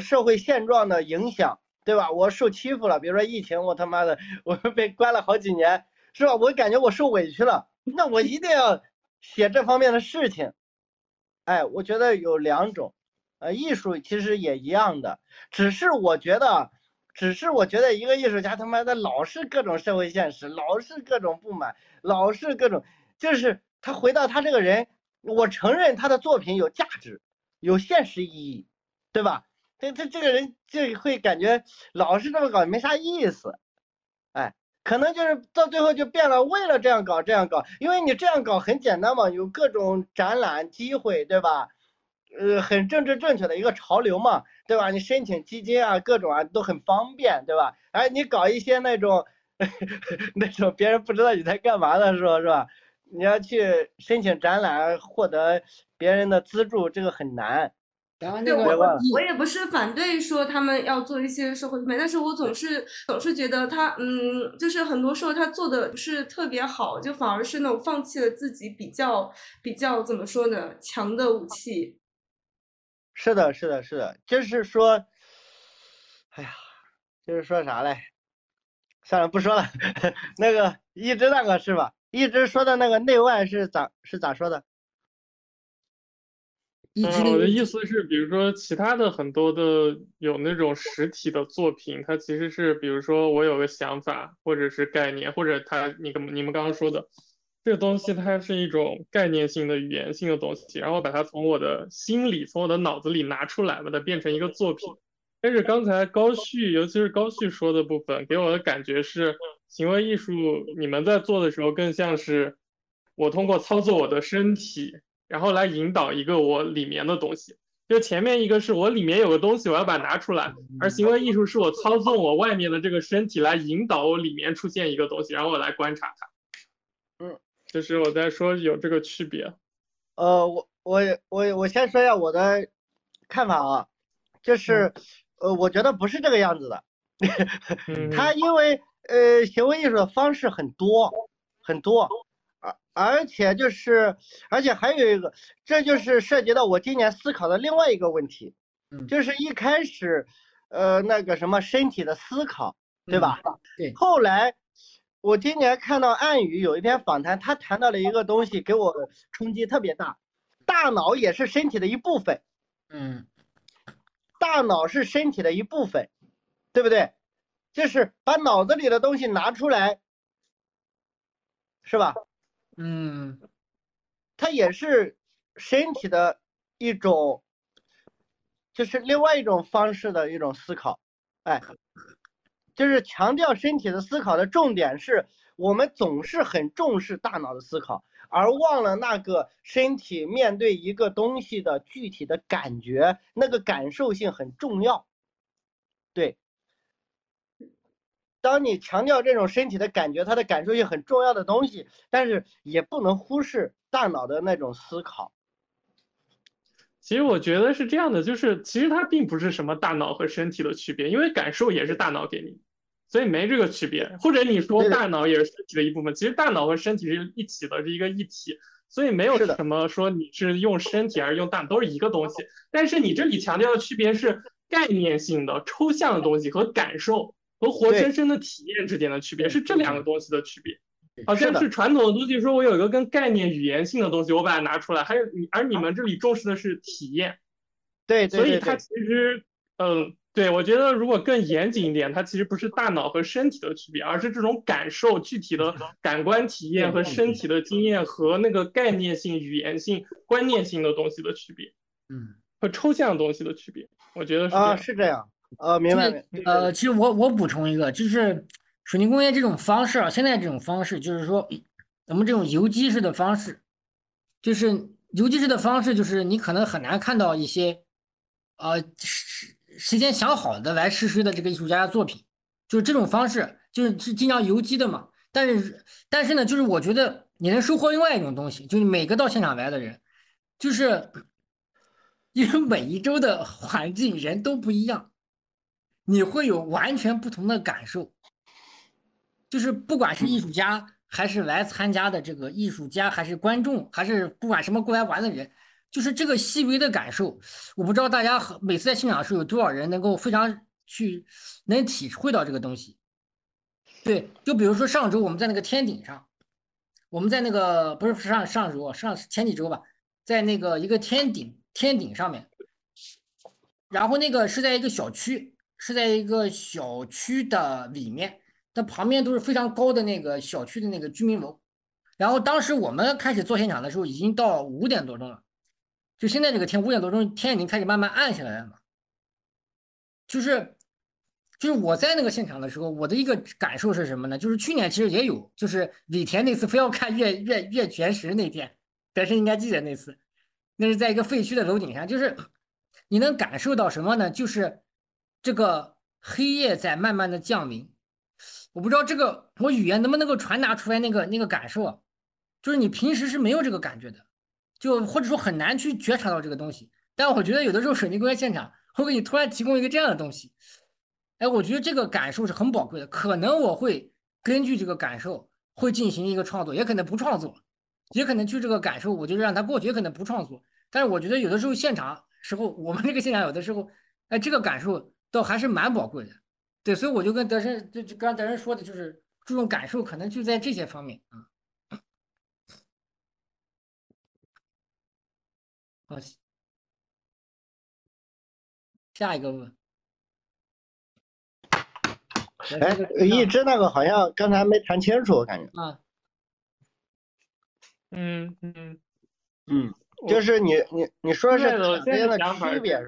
社会现状的影响，对吧？我受欺负了，比如说疫情，我他妈的我被关了好几年，是吧？我感觉我受委屈了，那我一定要写这方面的事情。哎，我觉得有两种，呃，艺术其实也一样的，只是我觉得。只是我觉得一个艺术家他妈的老是各种社会现实，老是各种不满，老是各种，就是他回到他这个人，我承认他的作品有价值，有现实意义，对吧？这这这个人就会感觉老是这么搞没啥意思，可能就是到最后就变了，为了这样搞这样搞，因为你这样搞很简单嘛，有各种展览机会，对吧？呃，很政治正确的一个潮流嘛，对吧？你申请基金啊，各种啊都很方便，对吧？哎，你搞一些那种 那种别人不知道你在干嘛的时候，是吧？你要去申请展览，获得别人的资助，这个很难。对，我我也不是反对说他们要做一些社会美，但是我总是总是觉得他，嗯，就是很多时候他做的不是特别好，就反而是那种放弃了自己比较比较怎么说呢，强的武器。是的，是的，是的，就是说，哎呀，就是说啥嘞？算了，不说了。那个一直那个是吧？一直说的那个内外是咋是咋说的？嗯，我的意思是，比如说其他的很多的有那种实体的作品，它其实是，比如说我有个想法，或者是概念，或者它你跟你们刚刚说的。这个东西它是一种概念性的、语言性的东西，然后把它从我的心里、从我的脑子里拿出来，把它变成一个作品。但是刚才高旭，尤其是高旭说的部分，给我的感觉是，行为艺术你们在做的时候，更像是我通过操作我的身体，然后来引导一个我里面的东西。就前面一个是我里面有个东西，我要把它拿出来，而行为艺术是我操纵我外面的这个身体来引导我里面出现一个东西，然后我来观察它。嗯就是我在说有这个区别，呃，我我我我先说一下我的看法啊，就是呃，我觉得不是这个样子的，他因为呃，行为艺术的方式很多很多，而而且就是而且还有一个，这就是涉及到我今年思考的另外一个问题，就是一开始呃那个什么身体的思考，对吧？对，后来。我今年看到暗语有一篇访谈，他谈到了一个东西，给我冲击特别大。大脑也是身体的一部分，嗯，大脑是身体的一部分，对不对？就是把脑子里的东西拿出来，是吧？嗯，它也是身体的一种，就是另外一种方式的一种思考，哎。就是强调身体的思考的重点是我们总是很重视大脑的思考，而忘了那个身体面对一个东西的具体的感觉，那个感受性很重要。对，当你强调这种身体的感觉，它的感受性很重要的东西，但是也不能忽视大脑的那种思考。其实我觉得是这样的，就是其实它并不是什么大脑和身体的区别，因为感受也是大脑给你。所以没这个区别，或者你说大脑也是身体的一部分，其实大脑和身体是一体的，是一个一体，所以没有什么说你是用身体还是用大脑都是一个东西。但是你这里强调的区别是概念性的、抽象的东西和感受和活生生的体验之间的区别，是这两个东西的区别。好像是传统的东西，说我有一个跟概念语言性的东西，我把它拿出来，还有你，而你们这里重视的是体验。对，所以它其实，嗯。对，我觉得如果更严谨一点，它其实不是大脑和身体的区别，而是这种感受、具体的感官体验和身体的经验和那个概念性、语言性、观念性的东西的区别，嗯，和抽象东西的区别。我觉得是啊，是这样，呃，明白。呃，其实我我补充一个，就是水泥工业这种方式啊，现在这种方式就是说，咱们这种游击式的方式，就是游击式的方式，就是你可能很难看到一些，呃。时间想好的来实施的这个艺术家的作品，就是这种方式，就是是经常游击的嘛。但是，但是呢，就是我觉得你能收获另外一种东西，就是每个到现场来的人，就是 因为每一周的环境人都不一样，你会有完全不同的感受。就是不管是艺术家，还是来参加的这个艺术家，还是观众，还是不管什么过来玩的人。就是这个细微的感受，我不知道大家每次在现场的时候有多少人能够非常去能体会到这个东西。对，就比如说上周我们在那个天顶上，我们在那个不是上上周上前几周吧，在那个一个天顶天顶上面，然后那个是在一个小区，是在一个小区的里面，它旁边都是非常高的那个小区的那个居民楼，然后当时我们开始做现场的时候已经到五点多钟了。就现在这个天五点多钟，天已经开始慢慢暗下来了嘛。就是，就是我在那个现场的时候，我的一个感受是什么呢？就是去年其实也有，就是李田那次非要看月月月全食那天，但是应该记得那次，那是在一个废墟的楼顶上，就是你能感受到什么呢？就是这个黑夜在慢慢的降临。我不知道这个我语言能不能够传达出来那个那个感受，就是你平时是没有这个感觉的。就或者说很难去觉察到这个东西，但我觉得有的时候水泥工业现场会给你突然提供一个这样的东西，哎，我觉得这个感受是很宝贵的。可能我会根据这个感受会进行一个创作，也可能不创作，也可能就这个感受我就让它过去，也可能不创作。但是我觉得有的时候现场时候，我们这个现场有的时候，哎，这个感受倒还是蛮宝贵的。对，所以我就跟德生就就刚德生说的就是注重感受可能就在这些方面啊。好，下一个问。哎，一只那个好像刚才没谈清楚，我感觉。啊。嗯嗯嗯，就是你你你说是之间的区别。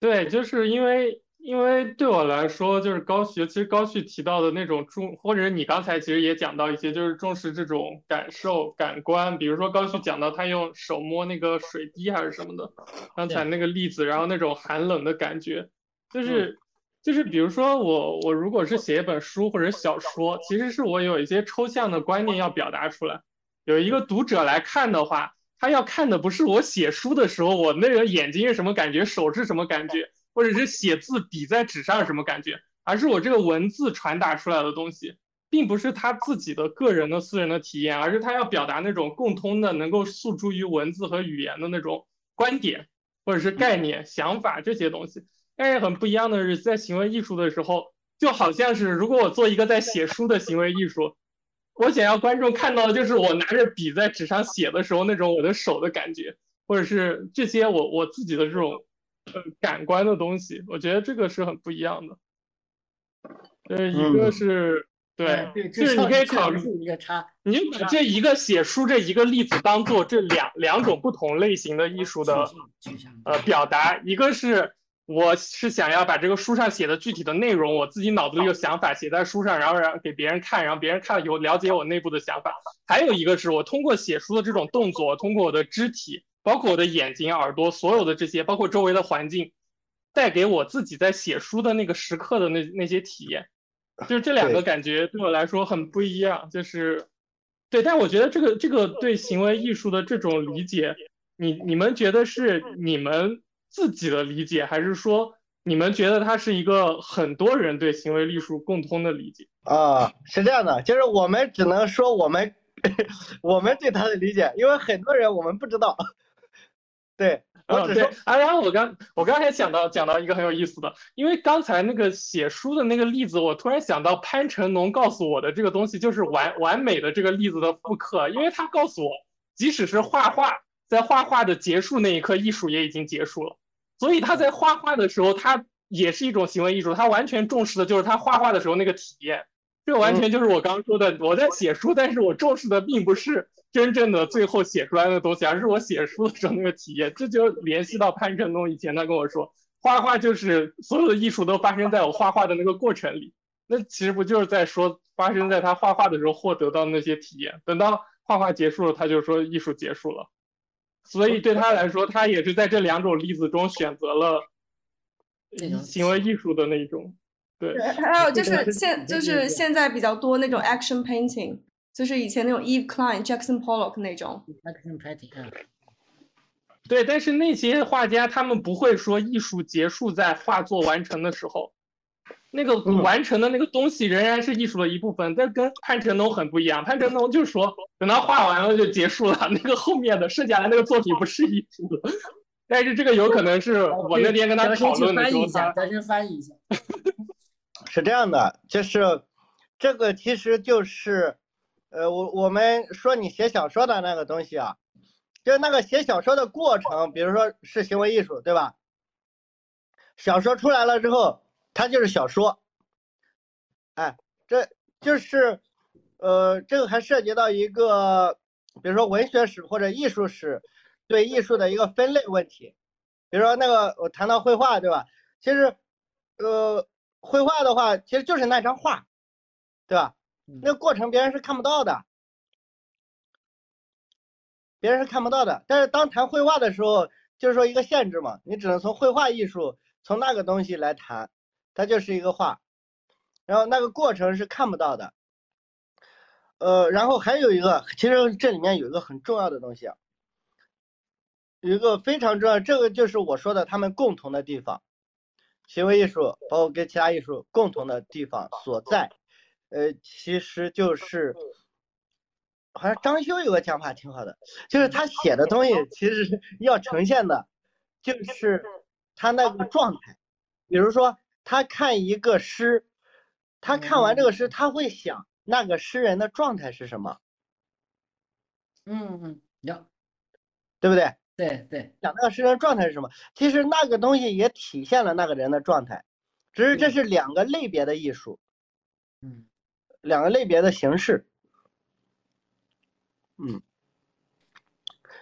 对，就是因为。因为对我来说，就是高旭，其实高旭提到的那种重，或者你刚才其实也讲到一些，就是重视这种感受、感官。比如说高旭讲到他用手摸那个水滴还是什么的，刚才那个例子，然后那种寒冷的感觉，就是就是比如说我我如果是写一本书或者小说，其实是我有一些抽象的观念要表达出来，有一个读者来看的话，他要看的不是我写书的时候我那个眼睛是什么感觉，手是什么感觉。或者是写字笔在纸上什么感觉，而是我这个文字传达出来的东西，并不是他自己的个人的私人的体验，而是他要表达那种共通的、能够诉诸于文字和语言的那种观点，或者是概念、想法这些东西。但是很不一样的是，在行为艺术的时候，就好像是如果我做一个在写书的行为艺术，我想要观众看到的就是我拿着笔在纸上写的时候那种我的手的感觉，或者是这些我我自己的这种呃感官的东西，我觉得这个是很不一样的。呃，一个是对，就是你可以考虑一个差，你就把这一个写书这一个例子当做这两两种不同类型的艺术的呃表达，一个是。我是想要把这个书上写的具体的内容，我自己脑子里有想法写在书上，然后让给别人看，然后别人看了以后了解我内部的想法。还有一个是我通过写书的这种动作，通过我的肢体，包括我的眼睛、耳朵，所有的这些，包括周围的环境，带给我自己在写书的那个时刻的那那些体验，就是这两个感觉对我来说很不一样。就是对，但我觉得这个这个对行为艺术的这种理解，你你们觉得是你们？自己的理解，还是说你们觉得它是一个很多人对行为艺术共通的理解啊？是这样的，就是我们只能说我们 我们对他的理解，因为很多人我们不知道。对，嗯，对啊。然后我刚我刚才想到讲到一个很有意思的，因为刚才那个写书的那个例子，我突然想到潘成龙告诉我的这个东西就是完完美的这个例子的复刻，因为他告诉我，即使是画画，在画画的结束那一刻，艺术也已经结束了。所以他在画画的时候，他也是一种行为艺术。他完全重视的就是他画画的时候那个体验。这完全就是我刚刚说的，我在写书，但是我重视的并不是真正的最后写出来的东西，而是我写书的时候那个体验。这就联系到潘振东以前他跟我说，画画就是所有的艺术都发生在我画画的那个过程里。那其实不就是在说发生在他画画的时候获得到那些体验？等到画画结束了，他就说艺术结束了。所以对他来说，他也是在这两种例子中选择了行为艺术的那种。对，还有就是现就是现在比较多那种 action painting，就是以前那种 Eve Klein、Jackson Pollock 那种。action painting。对，但是那些画家他们不会说艺术结束在画作完成的时候。那个完成的那个东西仍然是艺术的一部分，但跟潘成东很不一样。潘成东就说，等他画完了就结束了，那个后面的剩下来那个作品不是艺术。但是这个有可能是我那天跟他讨论的时候，他先翻译一下。是这样的，就是这个其实就是，呃，我我们说你写小说的那个东西啊，就是那个写小说的过程，比如说是行为艺术，对吧？小说出来了之后。它就是小说，哎，这就是，呃，这个还涉及到一个，比如说文学史或者艺术史对艺术的一个分类问题。比如说那个我谈到绘画，对吧？其实，呃，绘画的话，其实就是那张画，对吧？那过程别人是看不到的，别人是看不到的。但是当谈绘画的时候，就是说一个限制嘛，你只能从绘画艺术从那个东西来谈。它就是一个画，然后那个过程是看不到的，呃，然后还有一个，其实这里面有一个很重要的东西，有一个非常重要，这个就是我说的他们共同的地方，行为艺术包括跟其他艺术共同的地方所在，呃，其实就是，好像张修有个讲法挺好的，就是他写的东西其实要呈现的，就是他那个状态，比如说。他看一个诗，他看完这个诗，他会想那个诗人的状态是什么？嗯嗯，有，对不对？对对，想那个诗人状态是什么？其实那个东西也体现了那个人的状态，只是这是两个类别的艺术，嗯，两个类别的形式，嗯，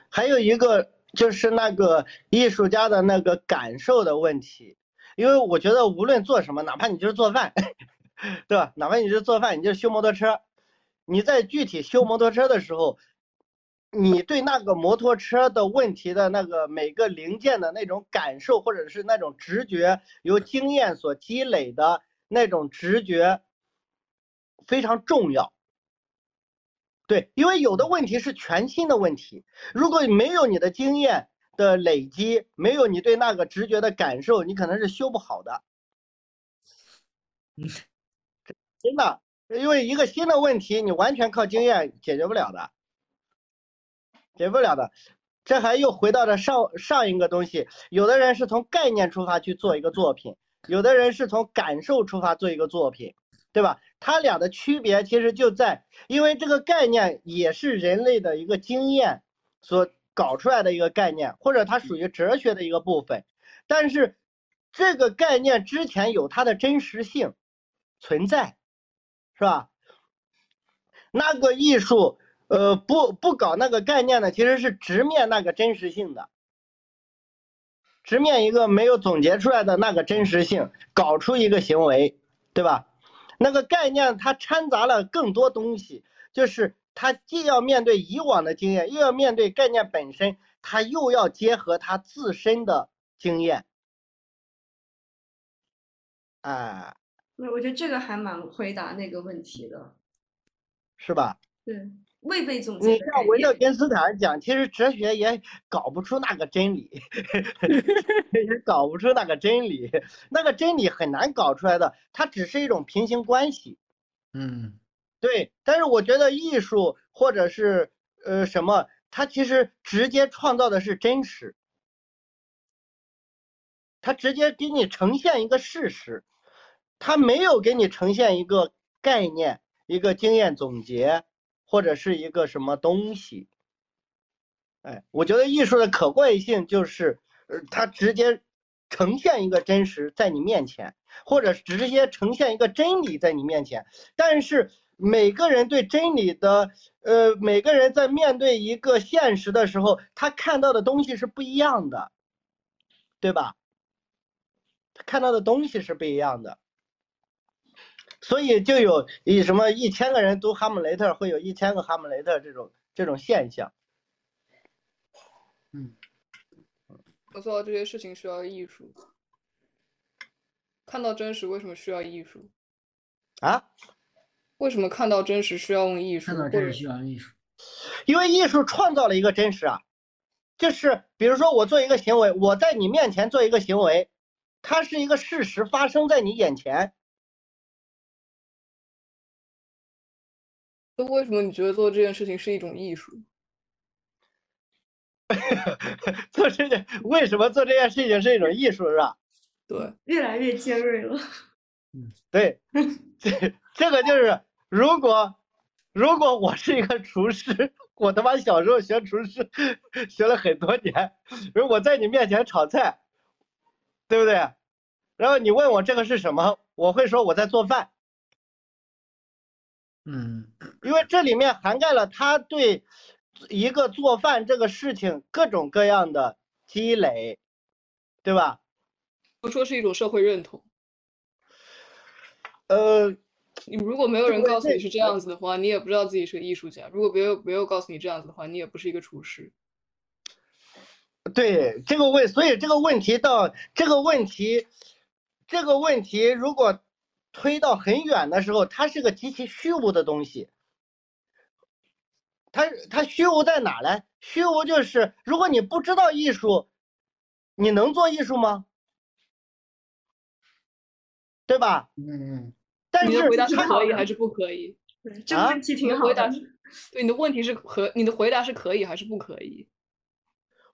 还有一个就是那个艺术家的那个感受的问题。因为我觉得无论做什么，哪怕你就是做饭，对吧？哪怕你就是做饭，你就是修摩托车，你在具体修摩托车的时候，你对那个摩托车的问题的那个每个零件的那种感受，或者是那种直觉，由经验所积累的那种直觉非常重要。对，因为有的问题是全新的问题，如果没有你的经验。的累积没有你对那个直觉的感受，你可能是修不好的。真的，因为一个新的问题，你完全靠经验解决不了的，解决不了的。这还又回到了上上一个东西，有的人是从概念出发去做一个作品，有的人是从感受出发做一个作品，对吧？它俩的区别其实就在，因为这个概念也是人类的一个经验所搞出来的一个概念，或者它属于哲学的一个部分，但是这个概念之前有它的真实性存在，是吧？那个艺术，呃，不不搞那个概念的，其实是直面那个真实性的。直面一个没有总结出来的那个真实性，搞出一个行为，对吧？那个概念它掺杂了更多东西，就是它既要面对以往的经验，又要面对概念本身，他又要结合他自身的经验。哎，那我觉得这个还蛮回答那个问题的，是吧？对。未被总结。你像维特根斯坦讲，其实哲学也搞不出那个真理，也搞不出那个真理，那个真理很难搞出来的，它只是一种平行关系。嗯，对。但是我觉得艺术或者是呃什么，它其实直接创造的是真实，它直接给你呈现一个事实，它没有给你呈现一个概念、一个经验总结。或者是一个什么东西，哎，我觉得艺术的可贵性就是，呃，它直接呈现一个真实在你面前，或者直接呈现一个真理在你面前。但是每个人对真理的，呃，每个人在面对一个现实的时候，他看到的东西是不一样的，对吧？看到的东西是不一样的。所以就有以什么一千个人读哈姆雷特，会有一千个哈姆雷特这种这种现象。嗯，我做到这些事情需要艺术，看到真实为什么需要艺术？啊？为什么看到真实需要用艺术？看到真实需要用艺术，因为艺术创造了一个真实啊，就是比如说我做一个行为，我在你面前做一个行为，它是一个事实发生在你眼前。那为什么你觉得做这件事情是一种艺术？做这件为什么做这件事情是一种艺术，是吧？对，越来越尖锐了。嗯，对，这这个就是，如果如果我是一个厨师，我他妈小时候学厨师学了很多年，如果在你面前炒菜，对不对？然后你问我这个是什么，我会说我在做饭。嗯，因为这里面涵盖了他对一个做饭这个事情各种各样的积累，对吧？不说是一种社会认同。呃，你如果没有人告诉你是这样子的话，你也不知道自己是个艺术家。如果没有没有告诉你这样子的话，你也不是一个厨师。对这个问，所以这个问题到这个问题，这个问题如果。推到很远的时候，它是个极其虚无的东西。它它虚无在哪呢？虚无就是，如果你不知道艺术，你能做艺术吗？对吧？嗯嗯。但是你的回答是可以还是不可以？这个问题挺好。回答是，对你的问题是可，你的回答是可以还是不可以？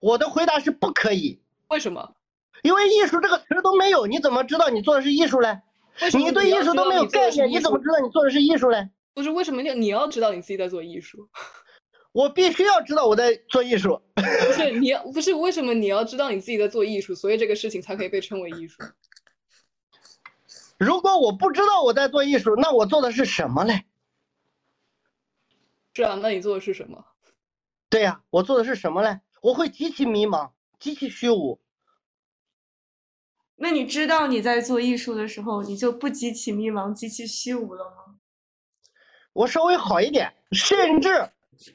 我的回答是不可以。为什么？因为艺术这个词都没有，你怎么知道你做的是艺术嘞？你对艺术都没有概念，你怎么知道你做的是艺术嘞？不是为什么你你要知道你自己在做艺术？我必须要知道我在做艺术。不是你要不是为什么你要知道你自己在做艺术，所以这个事情才可以被称为艺术。如果我不知道我在做艺术，那我做的是什么嘞？是啊，那你做的是什么？对呀，我做的是什么嘞？我会极其迷茫，极其虚无。那你知道你在做艺术的时候，你就不极其迷茫、极其虚无了吗？我稍微好一点，甚至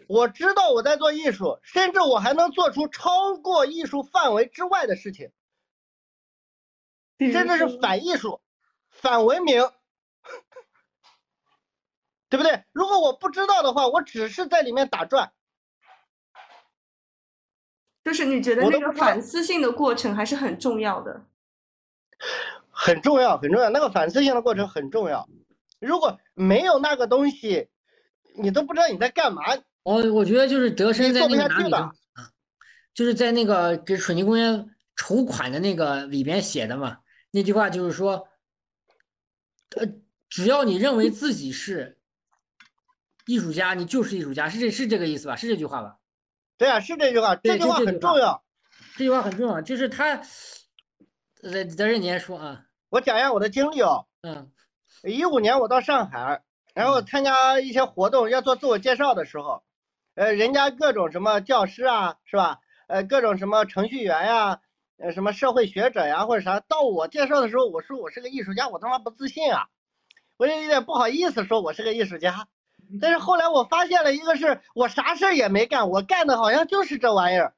我知道我在做艺术，甚至我还能做出超过艺术范围之外的事情，甚至是反艺术、反文明，对不对？如果我不知道的话，我只是在里面打转。就是你觉得那个反思性的过程还是很重要的。很重要，很重要。那个反思性的过程很重要。如果没有那个东西，你都不知道你在干嘛。我我觉得就是德生在那个哪里啊？就是在那个给水泥公园筹款的那个里边写的嘛。那句话就是说，呃，只要你认为自己是艺术家，你就是艺术家，是这是这个意思吧？是这句话吧？对啊，是这句话，这句话很重要。这句话很重要，就是他，呃，德仁你说啊。我讲一下我的经历哦。嗯。一五年我到上海，然后参加一些活动，要做自我介绍的时候，呃，人家各种什么教师啊，是吧？呃，各种什么程序员呀，呃，什么社会学者呀，或者啥，到我介绍的时候，我说我是个艺术家，我他妈不自信啊，我就有点不好意思说我是个艺术家。但是后来我发现了一个是，我啥事儿也没干，我干的好像就是这玩意儿。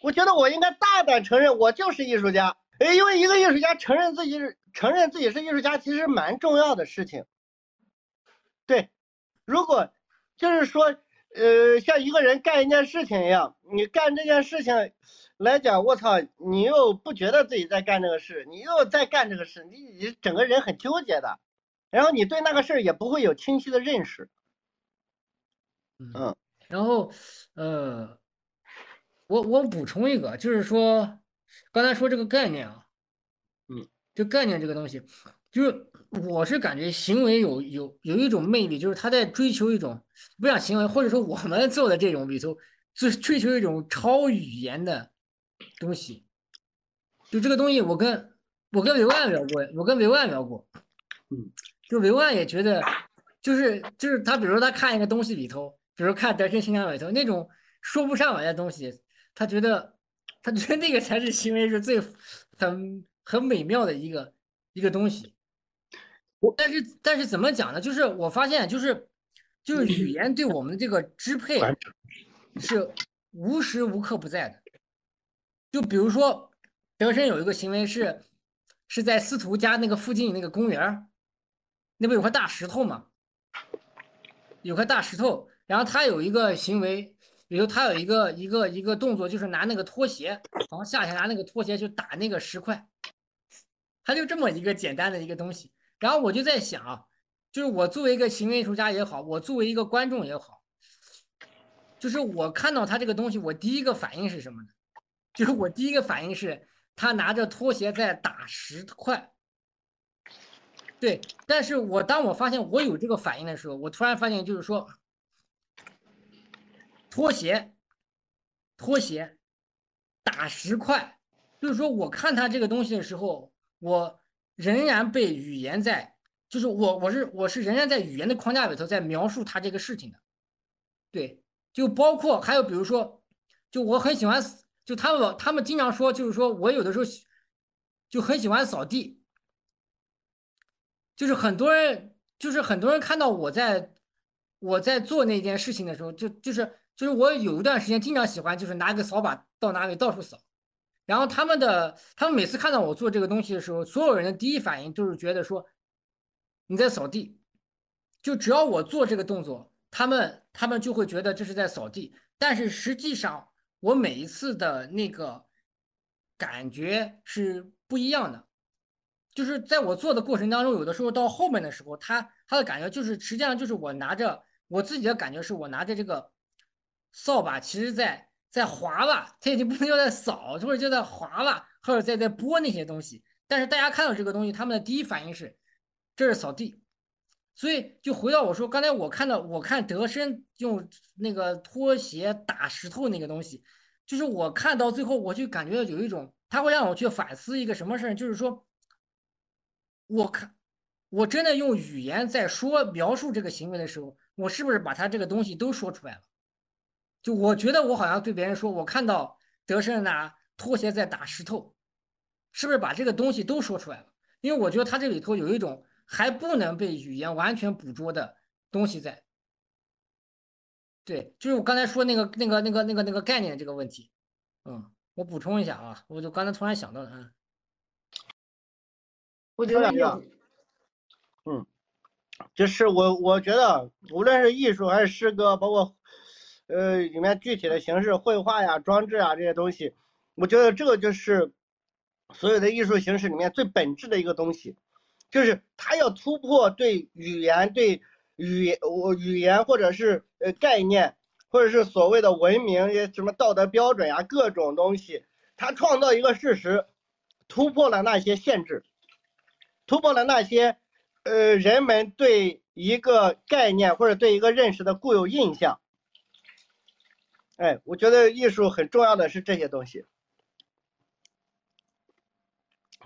我觉得我应该大胆承认，我就是艺术家。哎，因为一个艺术家承认自己是承认自己是艺术家，其实蛮重要的事情。对，如果就是说，呃，像一个人干一件事情一样，你干这件事情来讲，我操，你又不觉得自己在干这个事，你又在干这个事，你你整个人很纠结的，然后你对那个事儿也不会有清晰的认识。嗯，然后，呃。我我补充一个，就是说，刚才说这个概念啊，嗯，这概念这个东西，就是我是感觉行为有有有一种魅力，就是他在追求一种不讲行为，或者说我们做的这种里头，是追求一种超语言的东西。就这个东西，我跟我跟刘万聊过，我跟刘万聊过，嗯，就刘万也觉得，就是就是他，比如说他看一个东西里头，比如看德胜新娘里头那种说不上来的东西。他觉得，他觉得那个才是行为是最很很美妙的一个一个东西。但是但是怎么讲呢？就是我发现，就是就是语言对我们的这个支配是无时无刻不在的。就比如说，德生有一个行为是是在司徒家那个附近那个公园那不有块大石头吗？有块大石头，然后他有一个行为。比如他有一个一个一个动作，就是拿那个拖鞋，然后夏天拿那个拖鞋去打那个石块，他就这么一个简单的一个东西。然后我就在想，就是我作为一个行为艺术家也好，我作为一个观众也好，就是我看到他这个东西，我第一个反应是什么呢？就是我第一个反应是他拿着拖鞋在打石块。对，但是我当我发现我有这个反应的时候，我突然发现就是说。拖鞋，拖鞋，打石块，就是说，我看他这个东西的时候，我仍然被语言在，就是我我是我是仍然在语言的框架里头在描述他这个事情的，对，就包括还有比如说，就我很喜欢，就他们他们经常说，就是说我有的时候就很喜欢扫地，就是很多人就是很多人看到我在我在做那件事情的时候，就就是。就是我有一段时间经常喜欢，就是拿个扫把到哪里到处扫，然后他们的他们每次看到我做这个东西的时候，所有人的第一反应就是觉得说你在扫地，就只要我做这个动作，他们他们就会觉得这是在扫地，但是实际上我每一次的那个感觉是不一样的，就是在我做的过程当中，有的时候到后面的时候，他他的感觉就是实际上就是我拿着我自己的感觉是我拿着这个。扫把其实在在划吧，它已经不能 叫在扫，或者叫在划吧，或者在在拨那些东西。但是大家看到这个东西，他们的第一反应是这是扫地。所以就回到我说刚才我看到我看德生用那个拖鞋打石头那个东西，就是我看到最后我就感觉有一种，他会让我去反思一个什么事儿，就是说，我看我真的用语言在说描述这个行为的时候，我是不是把他这个东西都说出来了？就我觉得我好像对别人说，我看到德胜拿拖鞋在打石头，是不是把这个东西都说出来了？因为我觉得他这里头有一种还不能被语言完全捕捉的东西在。对，就是我刚才说那个那个那个那个那个概念这个问题。嗯，我补充一下啊，我就刚才突然想到了啊。我觉得有。嗯，就是我我觉得无论是艺术还是诗歌，包括。呃，里面具体的形式，绘画呀、装置啊这些东西，我觉得这个就是所有的艺术形式里面最本质的一个东西，就是它要突破对语言、对语我语言或者是呃概念，或者是所谓的文明些什么道德标准呀各种东西，它创造一个事实，突破了那些限制，突破了那些呃人们对一个概念或者对一个认识的固有印象。哎，我觉得艺术很重要的是这些东西，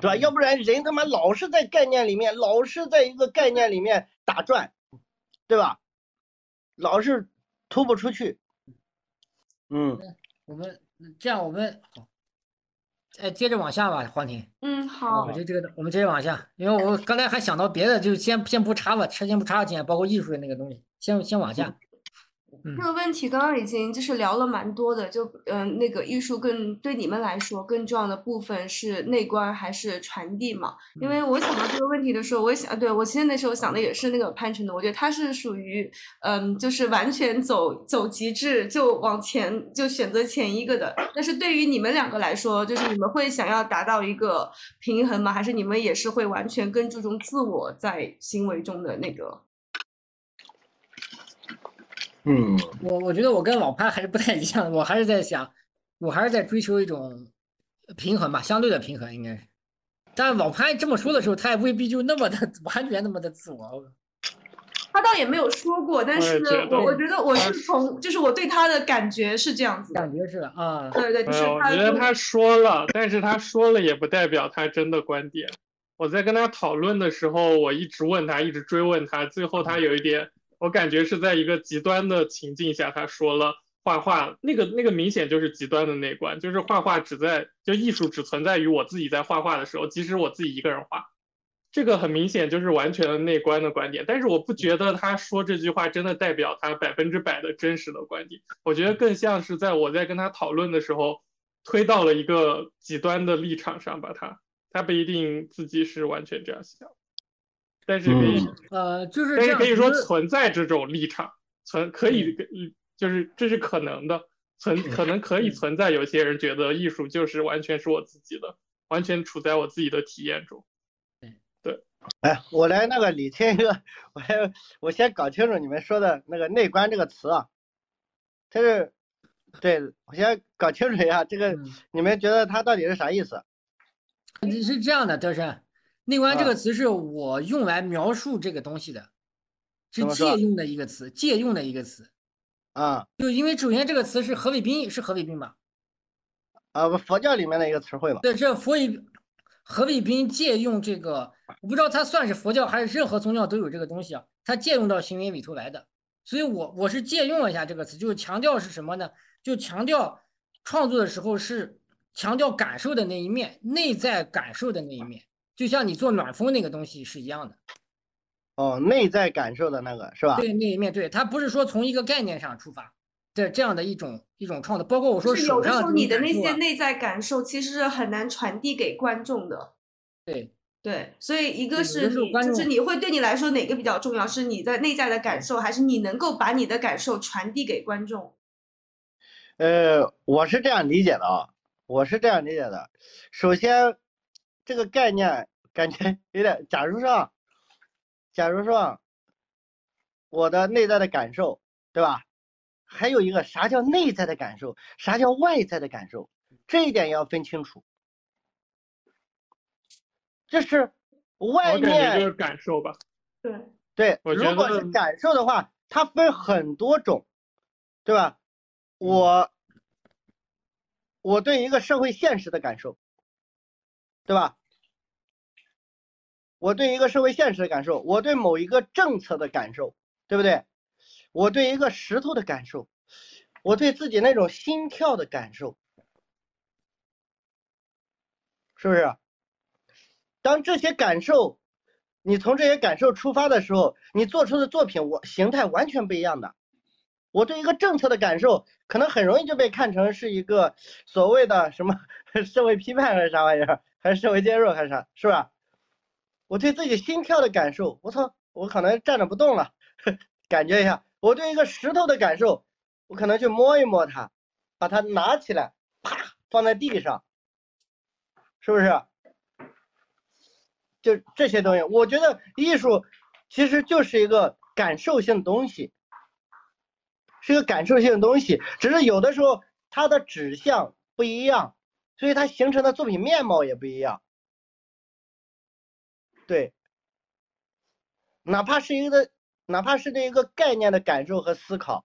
对吧？要不然人他妈老是在概念里面，老是在一个概念里面打转，对吧？老是突不出去。嗯，我们这样，我们好，哎，接着往下吧，黄婷。嗯，好。我觉得这个，我们接着往下，因为我刚才还想到别的，就先先不插吧，先不插进，包括艺术的那个东西，先先往下。这个问题刚刚已经就是聊了蛮多的，就嗯，那个艺术更对你们来说更重要的部分是内观还是传递嘛？因为我想到这个问题的时候，我也想，对我其实那时候想的也是那个潘晨的，我觉得他是属于嗯，就是完全走走极致，就往前就选择前一个的。但是对于你们两个来说，就是你们会想要达到一个平衡吗？还是你们也是会完全更注重自我在行为中的那个？嗯，我我觉得我跟老潘还是不太一样，我还是在想，我还是在追求一种平衡吧，相对的平衡应该是。但老潘这么说的时候，他也未必就那么的 完全那么的自我。他倒也没有说过，但是我我觉得我是从就是我对他的感觉是这样子，感觉是啊，对对，就是我觉得他说了，但是他说了也不代表他真的观点。我在跟他讨论的时候，我一直问他，一直追问他，最后他有一点。我感觉是在一个极端的情境下，他说了画画，那个那个明显就是极端的内观，就是画画只在就艺术只存在于我自己在画画的时候，即使我自己一个人画，这个很明显就是完全的内观的观点。但是我不觉得他说这句话真的代表他百分之百的真实的观点，我觉得更像是在我在跟他讨论的时候推到了一个极端的立场上，把他他不一定自己是完全这样想。但是可以，呃，就是但是可以说存在这种立场，存可以，就是这是可能的，存可能可以存在。有些人觉得艺术就是完全是我自己的，完全处在我自己的体验中。对，哎，我来那个理清一个，我来我先搞清楚你们说的那个内观这个词啊，它是，对我先搞清楚一下这个，你们觉得它到底是啥意思？你是这样的，德山。内观这个词是我用来描述这个东西的，是借用的一个词，借用的一个词。啊，就因为首先这个词是何伟斌，是何伟斌吧？啊，佛教里面的一个词汇吧。对，这佛以何伟斌借用这个，我不知道他算是佛教还是任何宗教都有这个东西啊。他借用到行为里头来的，所以我我是借用了一下这个词，就是强调是什么呢？就强调创作的时候是强调感受的那一面，内在感受的那一面。就像你做暖风那个东西是一样的，哦，内在感受的那个是吧？对，那一面对，它不是说从一个概念上出发，这这样的一种一种创作，包括我说手上你的那些内在感受，其实是很难传递给观众的。对对，所以一个是你，就是你会对你来说哪个比较重要？是你的内在的感受，还是你能够把你的感受传递给观众？呃，我是这样理解的啊，我是这样理解的，首先。这个概念感觉有点，假如说，假如说，我的内在的感受，对吧？还有一个啥叫内在的感受，啥叫外在的感受，这一点要分清楚。这是外面就是感受吧？对对，如果是感受的话，它分很多种，对吧？我我对一个社会现实的感受。对吧？我对一个社会现实的感受，我对某一个政策的感受，对不对？我对一个石头的感受，我对自己那种心跳的感受，是不是？当这些感受，你从这些感受出发的时候，你做出的作品，我形态完全不一样的。我对一个政策的感受，可能很容易就被看成是一个所谓的什么 社会批判还是啥玩意儿。还是社会介入还是啥，是吧？我对自己心跳的感受，我操，我可能站着不动了，感觉一下。我对一个石头的感受，我可能去摸一摸它，把它拿起来，啪，放在地上，是不是？就这些东西，我觉得艺术其实就是一个感受性的东西，是一个感受性的东西，只是有的时候它的指向不一样。所以它形成的作品面貌也不一样，对，哪怕是一个，哪怕是这一个概念的感受和思考，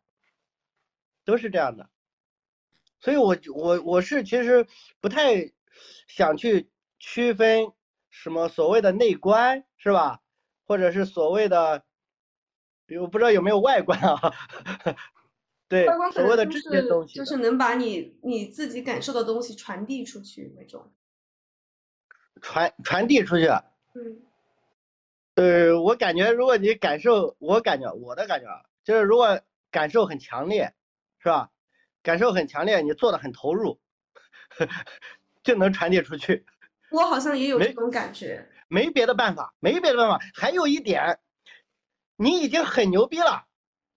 都是这样的。所以，我我我是其实不太想去区分什么所谓的内观，是吧？或者是所谓的，比如不知道有没有外观啊？对，所谓的这些东西，就是能把你你自己感受的东西传递出去那种。传传递出去。嗯。呃，我感觉如果你感受，我感觉我的感觉啊，就是如果感受很强烈，是吧？感受很强烈，你做的很投入，就能传递出去。我好像也有这种感觉。没别的办法，没别的办法。还有一点，你已经很牛逼了，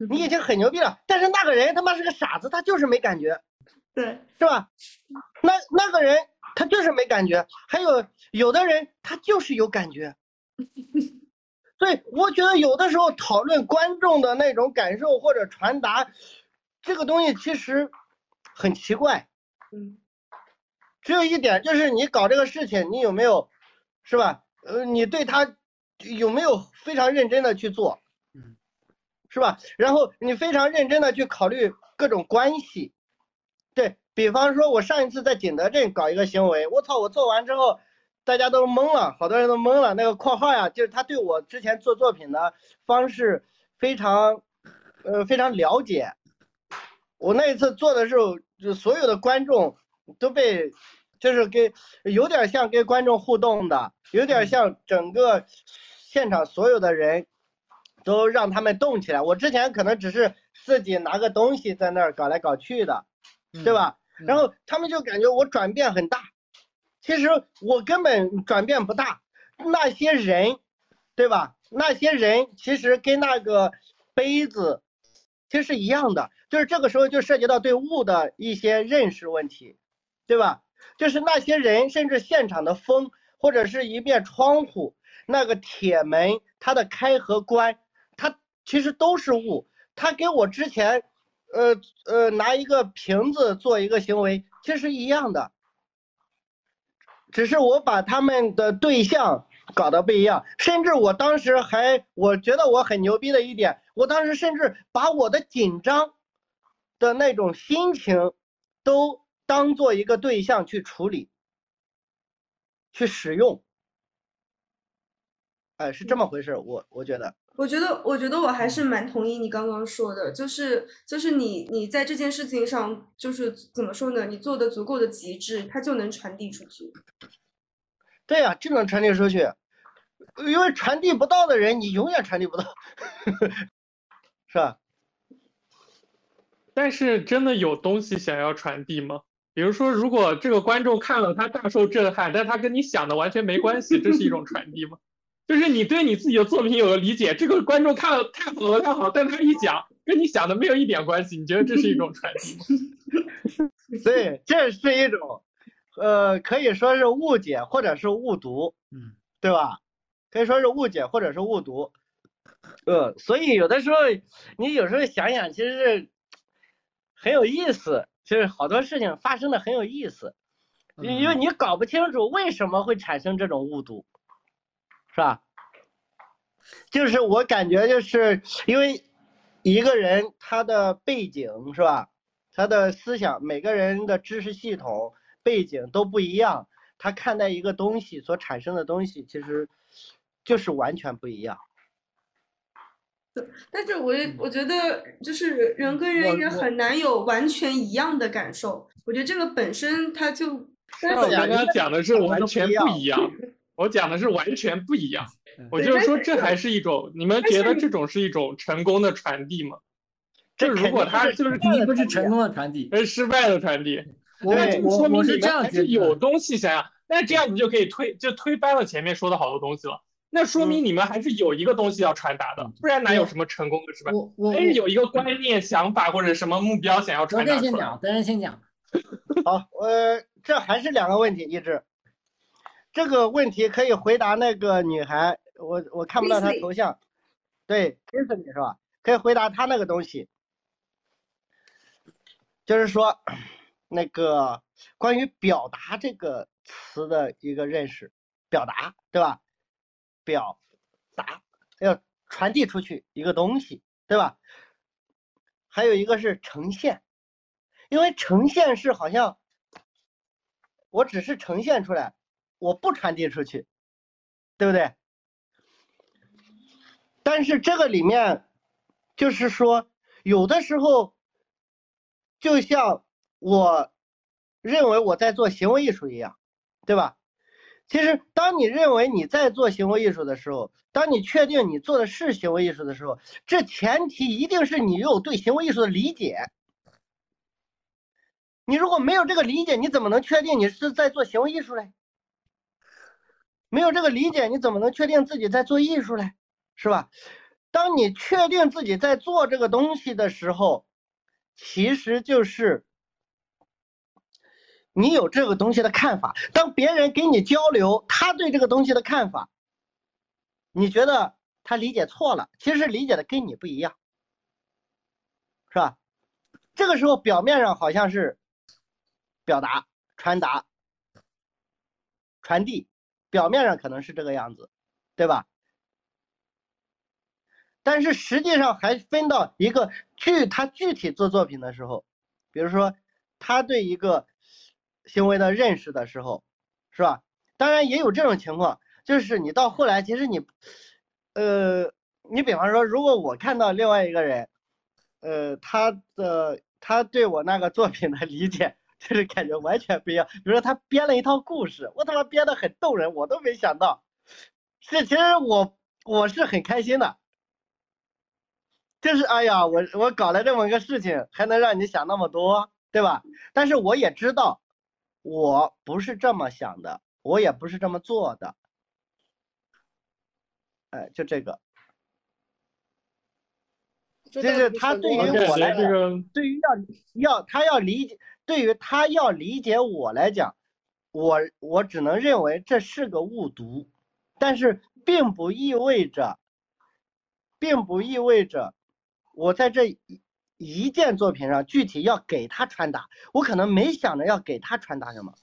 你已经很牛逼了，但是那个人他妈是个傻子，他就是没感觉。对，是吧？那那个人他就是没感觉。还有有的人他就是有感觉。所以，我觉得有的时候讨论观众的那种感受或者传达，这个东西其实很奇怪。嗯，只有一点就是你搞这个事情，你有没有，是吧？呃，你对他有没有非常认真的去做？嗯，是吧？然后你非常认真的去考虑各种关系。对比方说，我上一次在景德镇搞一个行为，我操，我做完之后。大家都懵了，好多人都懵了。那个括号呀，就是他对我之前做作品的方式非常，呃，非常了解。我那一次做的时候，就所有的观众都被，就是跟有点像跟观众互动的，有点像整个现场所有的人都让他们动起来。我之前可能只是自己拿个东西在那儿搞来搞去的，对吧？然后他们就感觉我转变很大。其实我根本转变不大，那些人，对吧？那些人其实跟那个杯子其实是一样的，就是这个时候就涉及到对物的一些认识问题，对吧？就是那些人，甚至现场的风，或者是一面窗户，那个铁门它的开和关，它其实都是物。他跟我之前，呃呃，拿一个瓶子做一个行为，其实一样的。只是我把他们的对象搞得不一样，甚至我当时还我觉得我很牛逼的一点，我当时甚至把我的紧张的那种心情都当做一个对象去处理、去使用。哎，是这么回事，我我觉得。我觉得，我觉得我还是蛮同意你刚刚说的，就是就是你你在这件事情上，就是怎么说呢？你做的足够的极致，它就能传递出去。对呀，就能传递出去，因为传递不到的人，你永远传递不到，是吧？但是真的有东西想要传递吗？比如说，如果这个观众看了他大受震撼，但他跟你想的完全没关系，这是一种传递吗？就是你对你自己的作品有了理解，这个观众看了太好了太好，但他一讲跟你想的没有一点关系，你觉得这是一种传递吗？对，这是一种，呃，可以说是误解或者是误读，嗯，对吧？可以说是误解或者是误读，呃，所以有的时候你有时候想想，其实是很有意思，就是好多事情发生的很有意思，因为你搞不清楚为什么会产生这种误读。是吧？就是我感觉，就是因为一个人他的背景是吧，他的思想，每个人的知识系统背景都不一样，他看待一个东西所产生的东西，其实就是完全不一样。但是我也我觉得，就是人跟人也很难有完全一样的感受。我觉得这个本身它就。但我刚刚讲的是完全不一 样。我讲的是完全不一样，我就是说这还是一种，你们觉得这种是一种成功的传递吗？这如果他就是肯定不是成功的传递，是失败的传递。我说明是这样是有东西想要，那这样你就可以推就推翻了前面说的好多东西了。那说明你们还是有一个东西要传达的，不然哪有什么成功的失败？我是有一个观念、想法或者什么目标想要传达。先讲，德仁先讲。好，呃，这还是两个问题，一致。这个问题可以回答那个女孩，我我看不到她头像，对 k i s s y 是吧？可以回答她那个东西，就是说那个关于表达这个词的一个认识，表达对吧？表达要传递出去一个东西，对吧？还有一个是呈现，因为呈现是好像我只是呈现出来，我不传递出去，对不对？但是这个里面就是说，有的时候就像我认为我在做行为艺术一样，对吧？其实，当你认为你在做行为艺术的时候，当你确定你做的是行为艺术的时候，这前提一定是你有对行为艺术的理解。你如果没有这个理解，你怎么能确定你是在做行为艺术嘞？没有这个理解，你怎么能确定自己在做艺术嘞？是吧？当你确定自己在做这个东西的时候，其实就是。你有这个东西的看法，当别人给你交流他对这个东西的看法，你觉得他理解错了，其实理解的跟你不一样，是吧？这个时候表面上好像是表达、传达、传递，表面上可能是这个样子，对吧？但是实际上还分到一个具他具体做作品的时候，比如说他对一个。行为的认识的时候，是吧？当然也有这种情况，就是你到后来，其实你，呃，你比方说，如果我看到另外一个人，呃，他的他对我那个作品的理解，就是感觉完全不一样。比如说他编了一套故事，我他妈编的很动人，我都没想到。这其实我我是很开心的，就是哎呀，我我搞了这么个事情，还能让你想那么多，对吧？但是我也知道。我不是这么想的，我也不是这么做的，哎，就这个，就是他对于我来讲，对于要要他要理解，对于他要理解我来讲，我我只能认为这是个误读，但是并不意味着，并不意味着我在这。一件作品上具体要给他传达，我可能没想着要给他传达什么，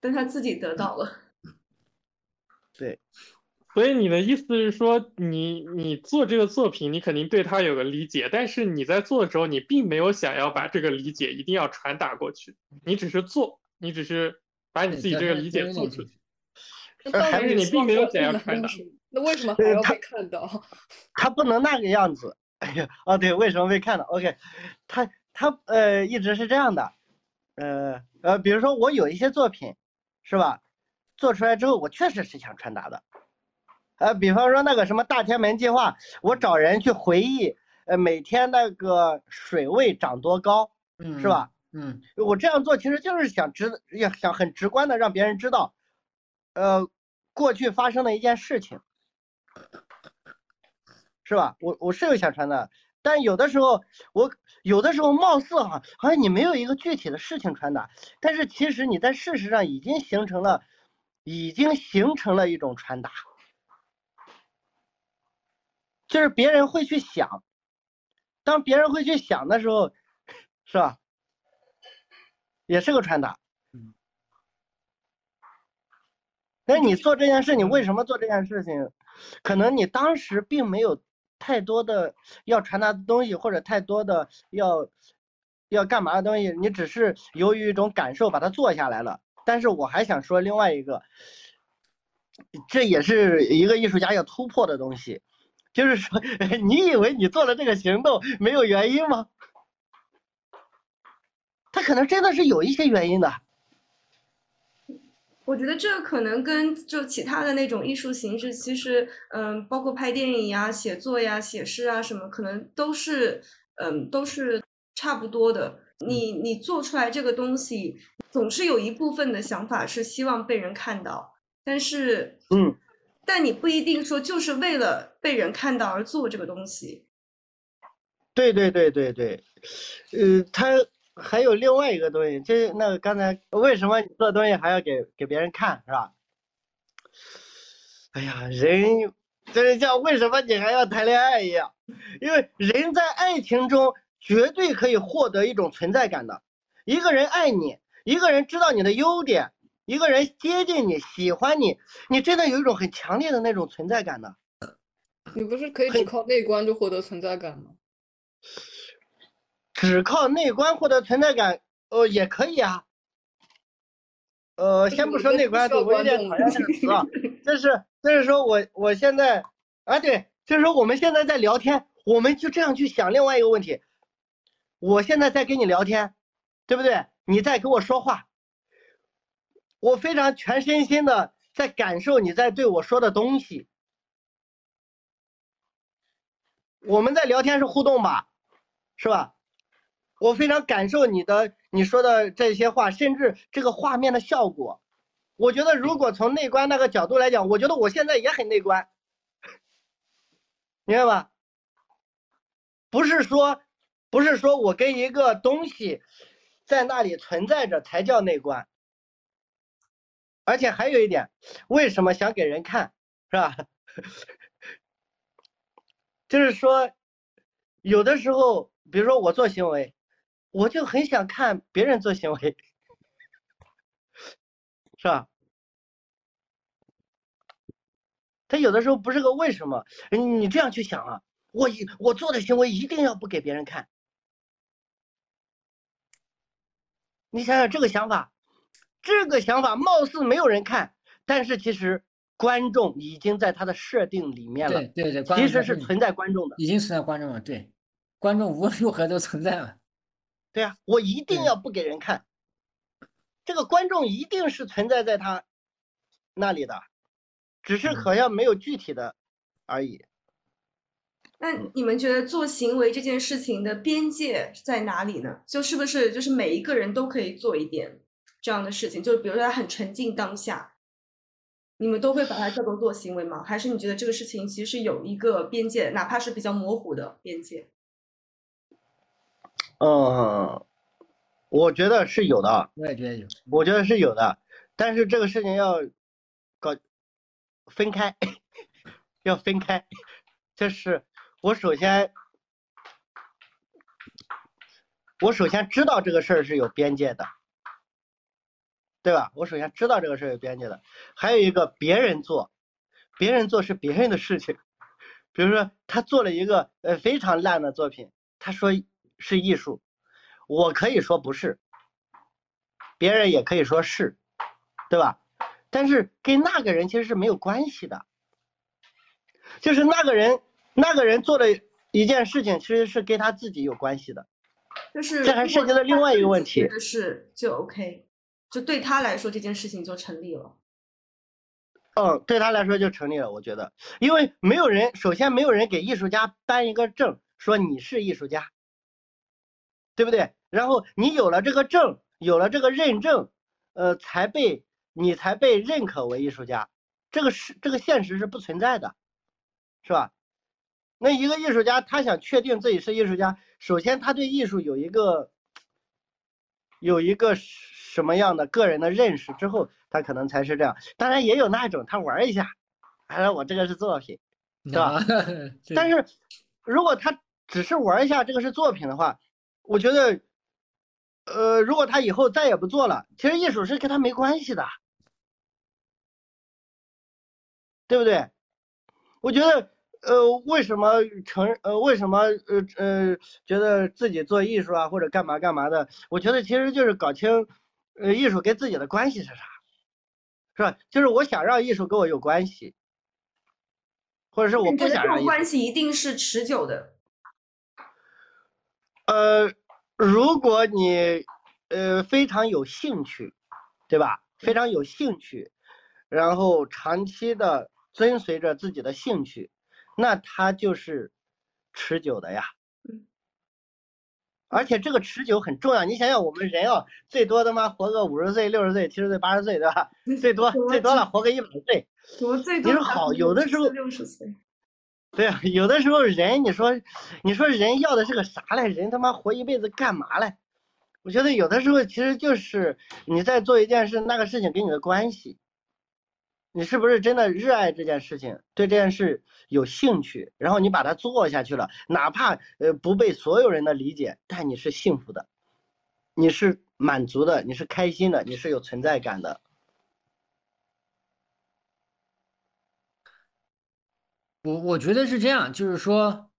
但他自己得到了。对，所以你的意思是说，你你做这个作品，你肯定对他有个理解，但是你在做的时候，你并没有想要把这个理解一定要传达过去，你只是做，你只是把你自己这个理解做出去，还是你并没有想要传达。那为什么还要被看到？他不能那个样子。哎呀，哦对，为什么被看到？OK，他他呃一直是这样的，呃呃，比如说我有一些作品，是吧？做出来之后，我确实是想传达的。呃，比方说那个什么大天门计划，我找人去回忆，呃每天那个水位涨多高，嗯是吧？嗯，我这样做其实就是想直，要想很直观的让别人知道，呃过去发生的一件事情。是吧？我我是有想传达，但有的时候我有的时候貌似哈，好像你没有一个具体的事情传达，但是其实你在事实上已经形成了，已经形成了一种传达，就是别人会去想，当别人会去想的时候，是吧？也是个传达。那你做这件事，你为什么做这件事情？可能你当时并没有。太多的要传达的东西，或者太多的要要干嘛的东西，你只是由于一种感受把它做下来了。但是我还想说另外一个，这也是一个艺术家要突破的东西，就是说，你以为你做了这个行动没有原因吗？他可能真的是有一些原因的。我觉得这可能跟就其他的那种艺术形式，其实嗯，包括拍电影呀、写作呀、写诗啊什么，可能都是嗯都是差不多的。你你做出来这个东西，总是有一部分的想法是希望被人看到，但是嗯，但你不一定说就是为了被人看到而做这个东西。对对对对对，呃，他。还有另外一个东西，就是那个刚才为什么你做东西还要给给别人看，是吧？哎呀，人就是像为什么你还要谈恋爱一样，因为人在爱情中绝对可以获得一种存在感的。一个人爱你，一个人知道你的优点，一个人接近你，喜欢你，你真的有一种很强烈的那种存在感的。你不是可以只靠内观就获得存在感吗？只靠内观获得存在感，呃，也可以啊。呃，先不说内观，我有点讨厌这个词啊。就是，就是说我我现在啊，对，就是说我们现在在聊天，我们就这样去想另外一个问题。我现在在跟你聊天，对不对？你在跟我说话，我非常全身心的在感受你在对我说的东西。我们在聊天是互动吧，是吧？我非常感受你的你说的这些话，甚至这个画面的效果。我觉得如果从内观那个角度来讲，我觉得我现在也很内观，明白吧？不是说。不是说我跟一个东西在那里存在着才叫内观，而且还有一点，为什么想给人看，是吧？就是说，有的时候，比如说我做行为，我就很想看别人做行为，是吧？他有的时候不是个为什么，你这样去想啊，我一我做的行为一定要不给别人看。你想想这个想法，这个想法貌似没有人看，但是其实观众已经在他的设定里面了。对对对，其实是存在观众的，已经存在观众了。对，观众无论如何都存在了。对啊，我一定要不给人看，这个观众一定是存在在他那里的，只是好像没有具体的而已。那你们觉得做行为这件事情的边界在哪里呢？就是不是就是每一个人都可以做一点这样的事情？就是比如说他很沉浸当下，你们都会把它叫做做行为吗？还是你觉得这个事情其实是有一个边界，哪怕是比较模糊的边界？嗯，我觉得是有的。我也觉得有。我觉得是有的，但是这个事情要搞分开，要分开，就是。我首先，我首先知道这个事儿是有边界的，对吧？我首先知道这个事儿有边界的。还有一个，别人做，别人做是别人的事情。比如说，他做了一个呃非常烂的作品，他说是艺术，我可以说不是，别人也可以说是，对吧？但是跟那个人其实是没有关系的，就是那个人。那个人做的一件事情，其实是跟他自己有关系的，就是这还涉及到另外一个问题。是就 OK，就对他来说这件事情就成立了。嗯，对他来说就成立了，我觉得，因为没有人，首先没有人给艺术家颁一个证，说你是艺术家，对不对？然后你有了这个证，有了这个认证，呃，才被你才被认可为艺术家，这个是这个现实是不存在的，是吧？那一个艺术家，他想确定自己是艺术家，首先他对艺术有一个有一个什么样的个人的认识之后，他可能才是这样。当然也有那种他玩一下，哎，我这个是作品，对吧？但是如果他只是玩一下这个是作品的话，我觉得，呃，如果他以后再也不做了，其实艺术是跟他没关系的，对不对？我觉得。呃，为什么承呃为什么呃呃觉得自己做艺术啊或者干嘛干嘛的？我觉得其实就是搞清呃艺术跟自己的关系是啥，是吧？就是我想让艺术跟我有关系，或者是我不想让关系一定是持久的。呃，如果你呃非常有兴趣，对吧？非常有兴趣，然后长期的遵随着自己的兴趣。那它就是持久的呀，而且这个持久很重要。你想想，我们人啊，最多他妈活个五十岁、六十岁、七十岁、八十岁，对吧？最多最多了活个一百岁。你说好，有的时候六十岁。对啊，有的时候人，你说你说人要的是个啥嘞？人他妈活一辈子干嘛嘞？我觉得有的时候其实就是你在做一件事，那个事情跟你的关系。你是不是真的热爱这件事情，对这件事有兴趣，然后你把它做下去了，哪怕呃不被所有人的理解，但你是幸福的，你是满足的，你是开心的，你是有存在感的。我我觉得是这样，就是说，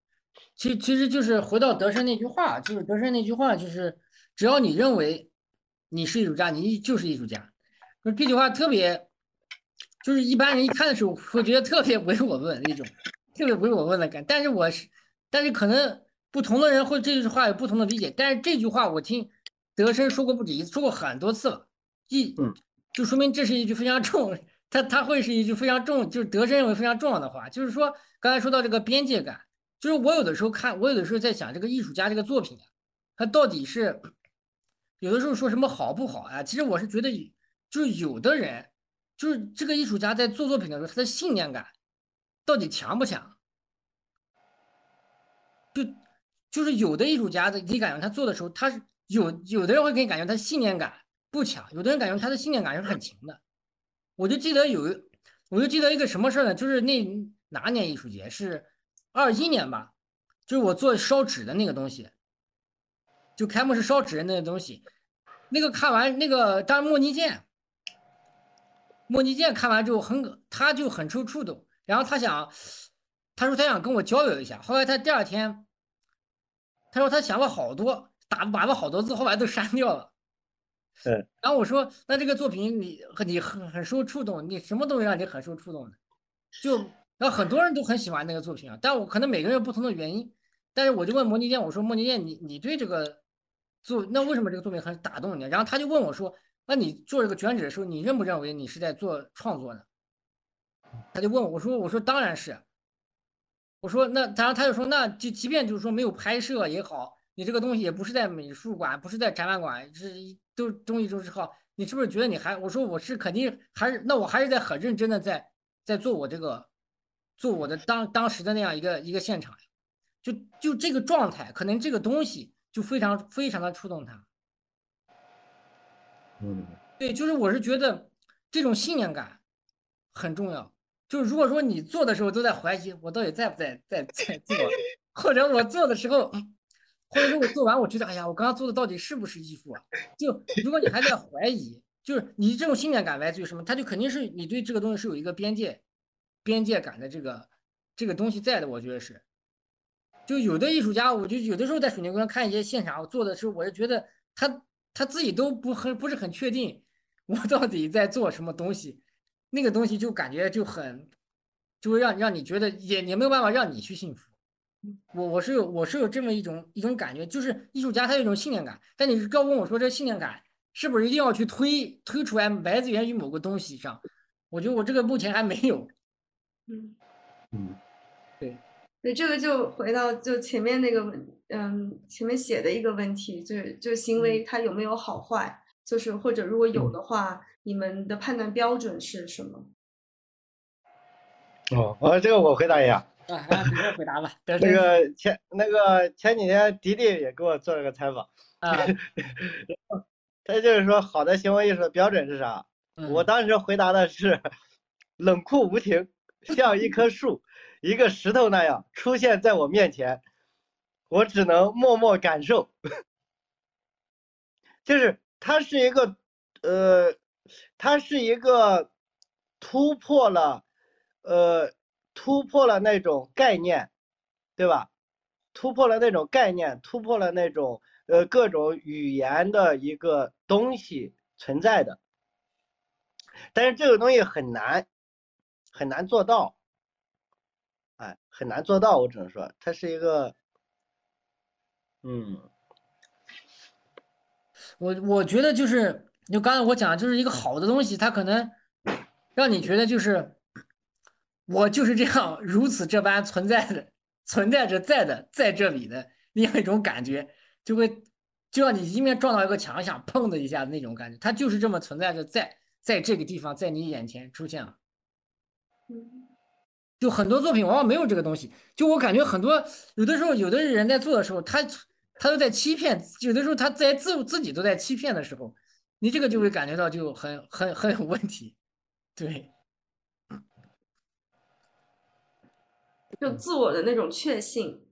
其其实就是回到德生那句话，就是德生那句话，就是只要你认为你是艺术家，你就是艺术家。那这句话特别就是一般人一看的时候会觉得特别唯我论那种，特别唯我问的感。但是我是，但是可能不同的人会这句话有不同的理解。但是这句话我听德生说过不止一次，说过很多次了，一就说明这是一句非常重。他他会是一句非常重，就是德生认为非常重要的话，就是说刚才说到这个边界感，就是我有的时候看，我有的时候在想这个艺术家这个作品啊，他到底是有的时候说什么好不好啊？其实我是觉得，就是有的人，就是这个艺术家在做作品的时候，他的信念感到底强不强？就就是有的艺术家的，你感觉他做的时候，他是有有的人会给你感觉他信念感不强，有的人感觉他的信念感是很强的。我就记得有，我就记得一个什么事呢？就是那哪年艺术节是二一年吧？就是我做烧纸的那个东西，就开幕式烧纸的那个东西，那个看完那个当时莫尼健，莫尼健看完之后很，他就很受触动，然后他想，他说他想跟我交流一下。后来他第二天，他说他想了好多，打打了好多字，后来都删掉了。嗯，然后我说，那这个作品你你很很受触动，你什么东西让你很受触动呢？就然后很多人都很喜欢那个作品啊，但我可能每个人有不同的原因，但是我就问莫尼健，我说莫尼健，你你对这个作那为什么这个作品很打动你？然后他就问我说，那你做这个卷纸的时候，你认不认为你是在做创作呢？他就问我，我说我说当然是，我说那然他就说，那就即便就是说没有拍摄也好。你这个东西也不是在美术馆，不是在展览馆，是都东西都是靠。你是不是觉得你还？我说我是肯定还是，那我还是在很认真的在在做我这个做我的当当时的那样一个一个现场，就就这个状态，可能这个东西就非常非常的触动他。嗯，对，就是我是觉得这种信念感很重要。就是如果说你做的时候都在怀疑我到底在不在在在做，或者我做的时候。或者说我做完，我觉得，哎呀，我刚刚做的到底是不是艺术啊？就如果你还在怀疑，就是你这种信念感来自于什么？他就肯定是你对这个东西是有一个边界、边界感的这个这个东西在的。我觉得是，就有的艺术家，我就有的时候在水泥公园看一些现场我做的时候，我就觉得他他自己都不很不是很确定，我 到底在做什么东西，那个东西就感觉就很，就会让让你觉得也也没有办法让你去幸福。我我是有我是有这么一种一种感觉，就是艺术家他有一种信念感，但你是要问我说这信念感是不是一定要去推推出来来自源于某个东西上？我觉得我这个目前还没有。嗯嗯，对对，这个就回到就前面那个问，嗯，前面写的一个问题，就是就行为它有没有好坏？就是或者如果有的话，你们的判断标准是什么？哦，呃，这个我回答一下。啊，你回答吧。那个前那个前几天迪迪也给我做了个采访，啊，他就是说好的行为艺术的标准是啥？我当时回答的是冷酷无情，像一棵树、一个石头那样出现在我面前，我只能默默感受。就是它是一个呃，它是一个突破了呃。突破了那种概念，对吧？突破了那种概念，突破了那种呃各种语言的一个东西存在的。但是这个东西很难，很难做到，哎，很难做到。我只能说，它是一个，嗯，我我觉得就是，就刚才我讲，就是一个好的东西，它可能让你觉得就是。我就是这样如此这般存在的，存在着在的在这里的那样一种感觉，就会就让你一面撞到一个墙上，砰的一下那种感觉，它就是这么存在着在在这个地方，在你眼前出现了。就很多作品往往没有这个东西，就我感觉很多有的时候有的人在做的时候，他他都在欺骗，有的时候他在自自己都在欺骗的时候，你这个就会感觉到就很很很有问题，对。就自我的那种确信，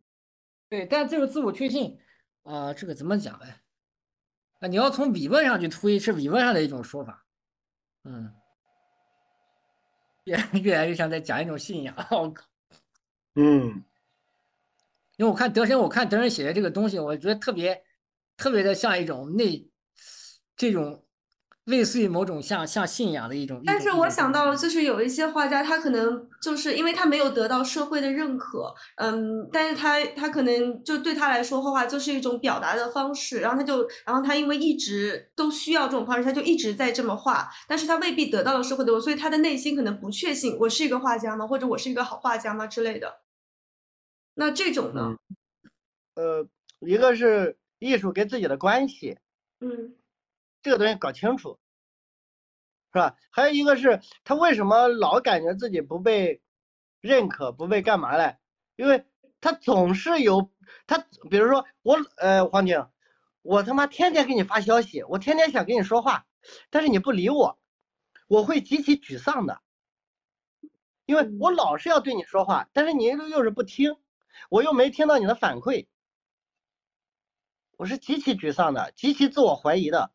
对，但这个自我确信啊，这个怎么讲哎？啊，你要从理论上去推，是理论上的一种说法，嗯，越 越来越像在讲一种信仰，我靠。嗯，因为我看德生，我看德生写的这个东西，我觉得特别特别的像一种那这种。类似于某种像像信仰的一种，但是我想到就是有一些画家，他可能就是因为他没有得到社会的认可，嗯，但是他他可能就对他来说画画就是一种表达的方式，然后他就然后他因为一直都需要这种方式，他就一直在这么画，但是他未必得到了社会的，所以他的内心可能不确信，我是一个画家吗？或者我是一个好画家吗之类的？那这种呢？呃，一个是艺术跟自己的关系，嗯。这个东西搞清楚，是吧？还有一个是他为什么老感觉自己不被认可，不被干嘛嘞？因为他总是有他，比如说我，呃，黄婷，我他妈天天给你发消息，我天天想跟你说话，但是你不理我，我会极其沮丧的，因为我老是要对你说话，但是你又是不听，我又没听到你的反馈，我是极其沮丧的，极其自我怀疑的。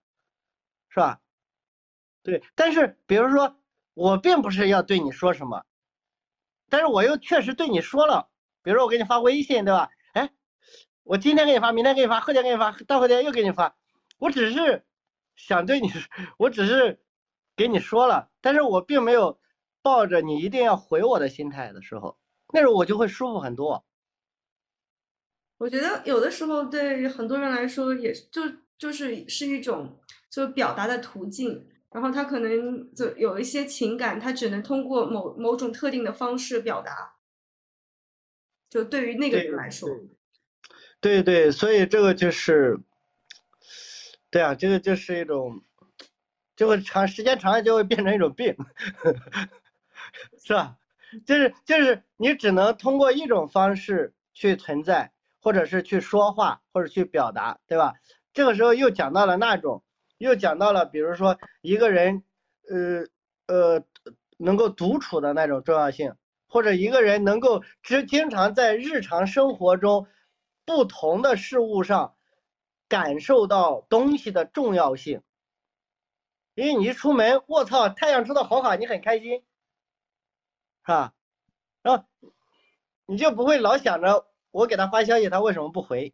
是吧？对，但是比如说，我并不是要对你说什么，但是我又确实对你说了，比如说我给你发微信，对吧？哎，我今天给你发，明天给你发，后天给你发，大后天又给你发，我只是想对你，我只是给你说了，但是我并没有抱着你一定要回我的心态的时候，那时候我就会舒服很多。我觉得有的时候对很多人来说，也就就是是一种。就表达的途径，然后他可能就有一些情感，他只能通过某某种特定的方式表达。就对于那个人来说，对对，所以这个就是，对啊，这个就是一种，就会长时间长了就会变成一种病，是吧？就是就是你只能通过一种方式去存在，或者是去说话，或者去表达，对吧？这个时候又讲到了那种。又讲到了，比如说一个人，呃呃，能够独处的那种重要性，或者一个人能够只经常在日常生活中不同的事物上感受到东西的重要性。因为你一出门，我操，太阳出的好好，你很开心，是吧？然后你就不会老想着我给他发消息，他为什么不回？